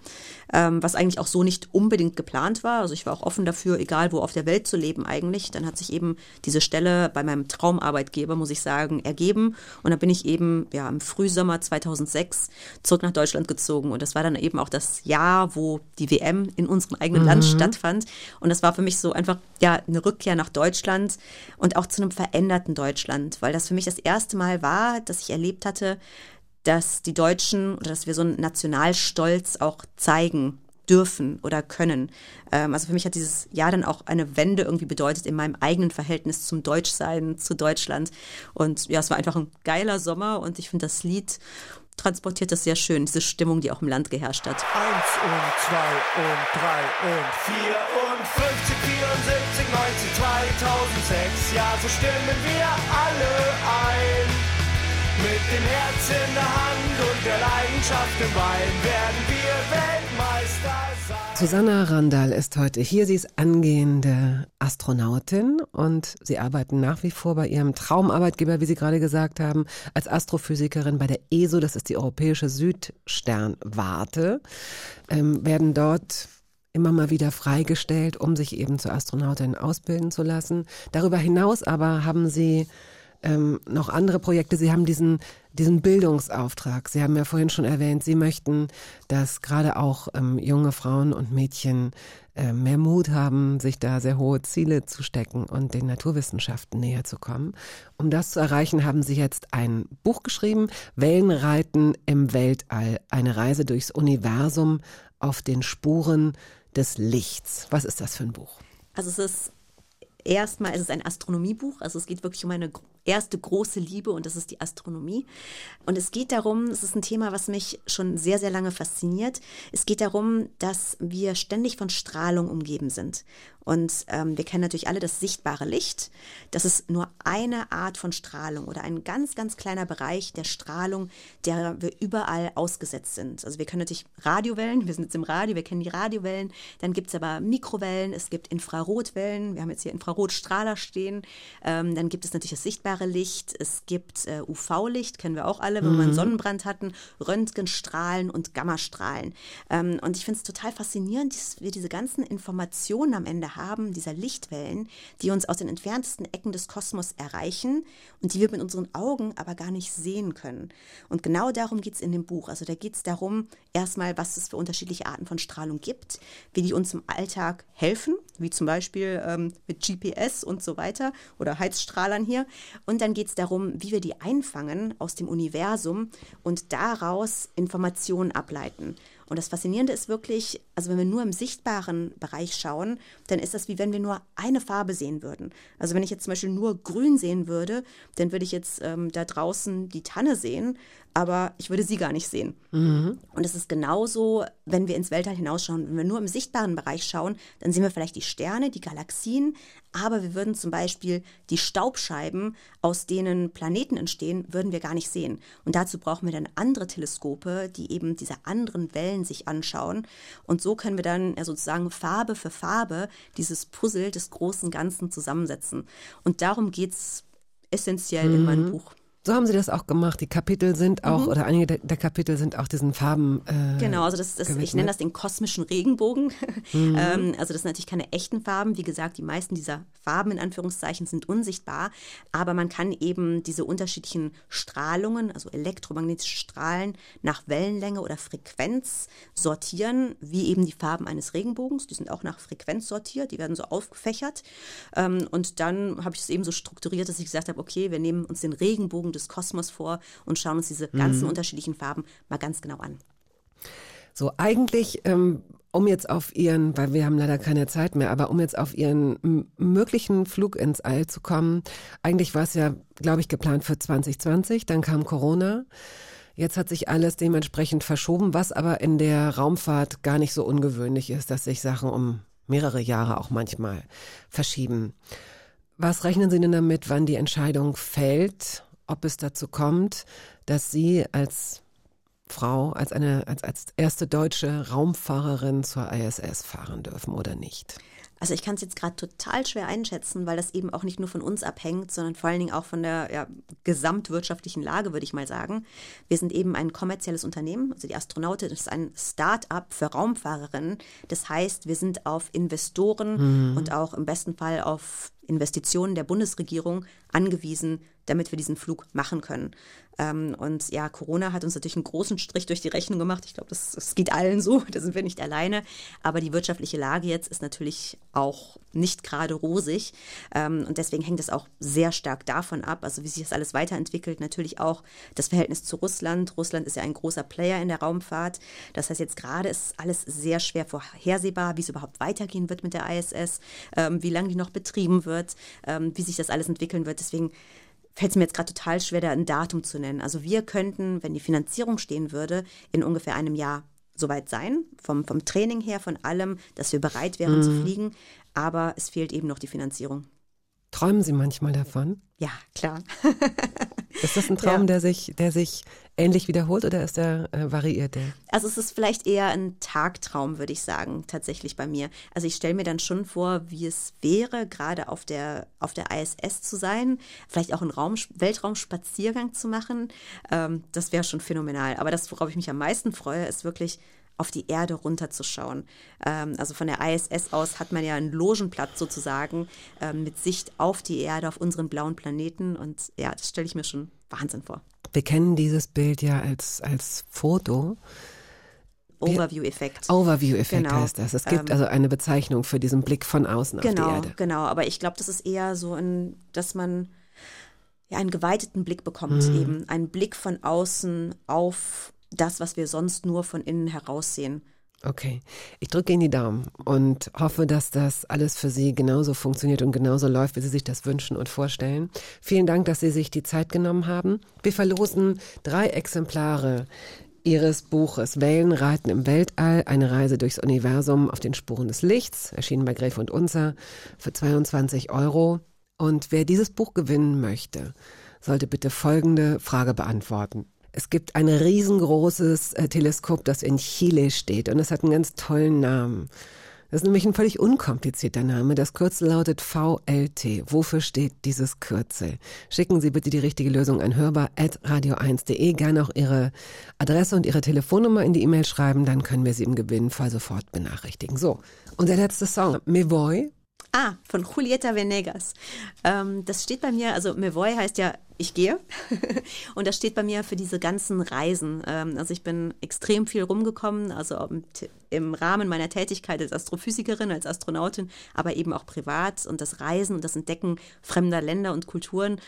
ähm, was eigentlich auch so nicht unbedingt geplant war. Also ich war auch offen dafür, egal wo auf der Welt zu leben eigentlich. Dann hat sich eben diese Stelle bei meinem Traumarbeitgeber, muss ich sagen, ergeben. Und dann bin ich eben ja im Frühsommer 2006 zurück nach Deutschland gezogen. Und das war dann eben auch das Jahr, wo die WM in unserem eigenen Land stattfand. Und das war für mich so einfach ja eine Rückkehr nach Deutschland und auch zu einem veränderten Deutschland, weil das für mich das erste Mal war, dass ich erlebt hatte, dass die Deutschen oder dass wir so einen Nationalstolz auch zeigen dürfen oder können. Ähm, also für mich hat dieses Jahr dann auch eine Wende irgendwie bedeutet in meinem eigenen Verhältnis zum Deutschsein, zu Deutschland. Und ja, es war einfach ein geiler Sommer und ich finde das Lied transportiert das sehr schön, diese Stimmung, die auch im Land geherrscht hat. Eins und zwei und drei und vier und 50, 74, 90, 2006. Ja, so stimmen wir alle ein. Mit dem Herz in der Hand und der Leidenschaft im Bein werden wir Weltmeister sein. Susanna Randall ist heute hier. Sie ist angehende Astronautin und sie arbeiten nach wie vor bei ihrem Traumarbeitgeber, wie Sie gerade gesagt haben, als Astrophysikerin bei der ESO, das ist die Europäische Südsternwarte, ähm, werden dort immer mal wieder freigestellt, um sich eben zur Astronautin ausbilden zu lassen. Darüber hinaus aber haben sie ähm, noch andere Projekte. Sie haben diesen, diesen Bildungsauftrag. Sie haben ja vorhin schon erwähnt, Sie möchten, dass gerade auch ähm, junge Frauen und Mädchen äh, mehr Mut haben, sich da sehr hohe Ziele zu stecken und den Naturwissenschaften näher zu kommen. Um das zu erreichen, haben Sie jetzt ein Buch geschrieben, Wellenreiten im Weltall, eine Reise durchs Universum auf den Spuren des Lichts. Was ist das für ein Buch? Also es ist erstmal ist es ein Astronomiebuch, also es geht wirklich um eine erste große Liebe und das ist die Astronomie. Und es geht darum, es ist ein Thema, was mich schon sehr, sehr lange fasziniert. Es geht darum, dass wir ständig von Strahlung umgeben sind. Und ähm, wir kennen natürlich alle das sichtbare Licht. Das ist nur eine Art von Strahlung oder ein ganz, ganz kleiner Bereich der Strahlung, der wir überall ausgesetzt sind. Also wir können natürlich Radiowellen, wir sind jetzt im Radio, wir kennen die Radiowellen. Dann gibt es aber Mikrowellen, es gibt Infrarotwellen. Wir haben jetzt hier Infrarotstrahler stehen. Ähm, dann gibt es natürlich das sichtbare Licht. Es gibt äh, UV-Licht, kennen wir auch alle, wenn mhm. wir einen Sonnenbrand hatten. Röntgenstrahlen und Gammastrahlen. Ähm, und ich finde es total faszinierend, dass wir diese ganzen Informationen am Ende haben, dieser Lichtwellen, die uns aus den entferntesten Ecken des Kosmos erreichen und die wir mit unseren Augen aber gar nicht sehen können. Und genau darum geht es in dem Buch. Also da geht es darum, erstmal, was es für unterschiedliche Arten von Strahlung gibt, wie die uns im Alltag helfen, wie zum Beispiel ähm, mit GPS und so weiter oder Heizstrahlern hier. Und dann geht es darum, wie wir die einfangen aus dem Universum und daraus Informationen ableiten. Und das Faszinierende ist wirklich, also wenn wir nur im sichtbaren Bereich schauen, dann ist das wie wenn wir nur eine Farbe sehen würden. Also wenn ich jetzt zum Beispiel nur grün sehen würde, dann würde ich jetzt ähm, da draußen die Tanne sehen, aber ich würde sie gar nicht sehen. Mhm. Und es ist genauso, wenn wir ins Weltall hinausschauen. Wenn wir nur im sichtbaren Bereich schauen, dann sehen wir vielleicht die Sterne, die Galaxien, aber wir würden zum Beispiel die Staubscheiben, aus denen Planeten entstehen, würden wir gar nicht sehen. Und dazu brauchen wir dann andere Teleskope, die eben diese anderen Wellen sich anschauen. Und so können wir dann sozusagen Farbe für Farbe dieses Puzzle des großen Ganzen zusammensetzen. Und darum geht es essentiell mhm. in meinem Buch. So haben Sie das auch gemacht. Die Kapitel sind auch, mhm. oder einige der, Kapitel sind auch diesen Farben. Äh, genau, also das, das ich nenne das den kosmischen Regenbogen. Mhm. ähm, also das sind natürlich keine echten Farben. Wie gesagt, die meisten dieser Farben in Anführungszeichen sind unsichtbar, aber man kann eben diese unterschiedlichen Strahlungen, also elektromagnetische Strahlen, nach Wellenlänge oder Frequenz sortieren, wie eben die Farben eines Regenbogens. Die sind auch nach Frequenz sortiert, die werden so aufgefächert. Ähm, und dann habe ich es eben so strukturiert, dass ich gesagt habe, okay, wir nehmen uns den Regenbogen des Kosmos vor und schauen uns diese ganzen mhm. unterschiedlichen Farben mal ganz genau an. So, eigentlich, ähm, um jetzt auf Ihren, weil wir haben leider keine Zeit mehr, aber um jetzt auf Ihren möglichen Flug ins All zu kommen, eigentlich war es ja, glaube ich, geplant für 2020, dann kam Corona. Jetzt hat sich alles dementsprechend verschoben, was aber in der Raumfahrt gar nicht so ungewöhnlich ist, dass sich Sachen um mehrere Jahre auch manchmal verschieben. Was rechnen Sie denn damit, wann die Entscheidung fällt, ob es dazu kommt, dass Sie als Frau, als eine, als, als erste deutsche Raumfahrerin zur ISS fahren dürfen oder nicht? Also ich kann es jetzt gerade total schwer einschätzen, weil das eben auch nicht nur von uns abhängt, sondern vor allen Dingen auch von der ja, gesamtwirtschaftlichen Lage, würde ich mal sagen. Wir sind eben ein kommerzielles Unternehmen, also die Astronautin ist ein Start-up für Raumfahrerinnen. Das heißt, wir sind auf Investoren mhm. und auch im besten Fall auf Investitionen der Bundesregierung angewiesen, damit wir diesen Flug machen können. Ähm, und ja, Corona hat uns natürlich einen großen Strich durch die Rechnung gemacht. Ich glaube, das, das geht allen so, da sind wir nicht alleine. Aber die wirtschaftliche Lage jetzt ist natürlich auch nicht gerade rosig. Ähm, und deswegen hängt es auch sehr stark davon ab, also wie sich das alles weiterentwickelt. Natürlich auch das Verhältnis zu Russland. Russland ist ja ein großer Player in der Raumfahrt. Das heißt, jetzt gerade ist alles sehr schwer vorhersehbar, wie es überhaupt weitergehen wird mit der ISS, ähm, wie lange die noch betrieben wird, ähm, wie sich das alles entwickeln wird. Deswegen fällt es mir jetzt gerade total schwer, da ein Datum zu nennen. Also wir könnten, wenn die Finanzierung stehen würde, in ungefähr einem Jahr soweit sein, vom, vom Training her, von allem, dass wir bereit wären mhm. zu fliegen. Aber es fehlt eben noch die Finanzierung. Träumen Sie manchmal davon? Ja, klar. ist das ein Traum, ja. der sich, der sich ähnlich wiederholt oder ist der äh, variiert der? Also es ist vielleicht eher ein Tagtraum, würde ich sagen, tatsächlich bei mir. Also ich stelle mir dann schon vor, wie es wäre, gerade auf der auf der ISS zu sein, vielleicht auch einen Raum, Weltraumspaziergang zu machen. Ähm, das wäre schon phänomenal. Aber das, worauf ich mich am meisten freue, ist wirklich auf die Erde runterzuschauen. Ähm, also von der ISS aus hat man ja einen Logenplatz sozusagen ähm, mit Sicht auf die Erde, auf unseren blauen Planeten. Und ja, das stelle ich mir schon Wahnsinn vor. Wir kennen dieses Bild ja als, als Foto. Overview-Effekt. Overview-Effekt genau. heißt das. Es gibt ähm, also eine Bezeichnung für diesen Blick von außen genau, auf die Erde. Genau, aber ich glaube, das ist eher so, ein, dass man ja, einen geweiteten Blick bekommt, mhm. eben einen Blick von außen auf das, was wir sonst nur von innen heraus sehen. Okay, ich drücke Ihnen die Daumen und hoffe, dass das alles für Sie genauso funktioniert und genauso läuft, wie Sie sich das wünschen und vorstellen. Vielen Dank, dass Sie sich die Zeit genommen haben. Wir verlosen drei Exemplare Ihres Buches Wellen reiten im Weltall, eine Reise durchs Universum auf den Spuren des Lichts, erschienen bei Gräf und Unzer, für 22 Euro. Und wer dieses Buch gewinnen möchte, sollte bitte folgende Frage beantworten. Es gibt ein riesengroßes äh, Teleskop, das in Chile steht und es hat einen ganz tollen Namen. Das ist nämlich ein völlig unkomplizierter Name. Das Kürzel lautet VLT. Wofür steht dieses Kürzel? Schicken Sie bitte die richtige Lösung an hörbar.radio1.de. Gerne auch Ihre Adresse und Ihre Telefonnummer in die E-Mail schreiben, dann können wir Sie im Gewinnfall sofort benachrichtigen. So, und der letzte Song, Me Voy. Ah, von Julieta Venegas. Ähm, das steht bei mir, also Me Voy heißt ja ich gehe. und das steht bei mir für diese ganzen Reisen. Ähm, also ich bin extrem viel rumgekommen, also im Rahmen meiner Tätigkeit als Astrophysikerin, als Astronautin, aber eben auch privat. Und das Reisen und das Entdecken fremder Länder und Kulturen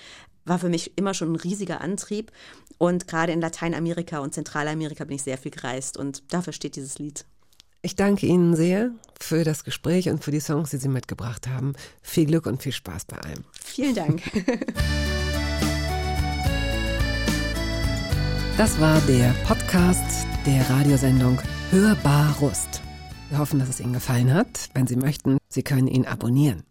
war für mich immer schon ein riesiger Antrieb. Und gerade in Lateinamerika und Zentralamerika bin ich sehr viel gereist und dafür steht dieses Lied. Ich danke Ihnen sehr für das Gespräch und für die Songs, die Sie mitgebracht haben. Viel Glück und viel Spaß bei allem. Vielen Dank. Das war der Podcast der Radiosendung Hörbar Rust. Wir hoffen, dass es Ihnen gefallen hat. Wenn Sie möchten, Sie können ihn abonnieren.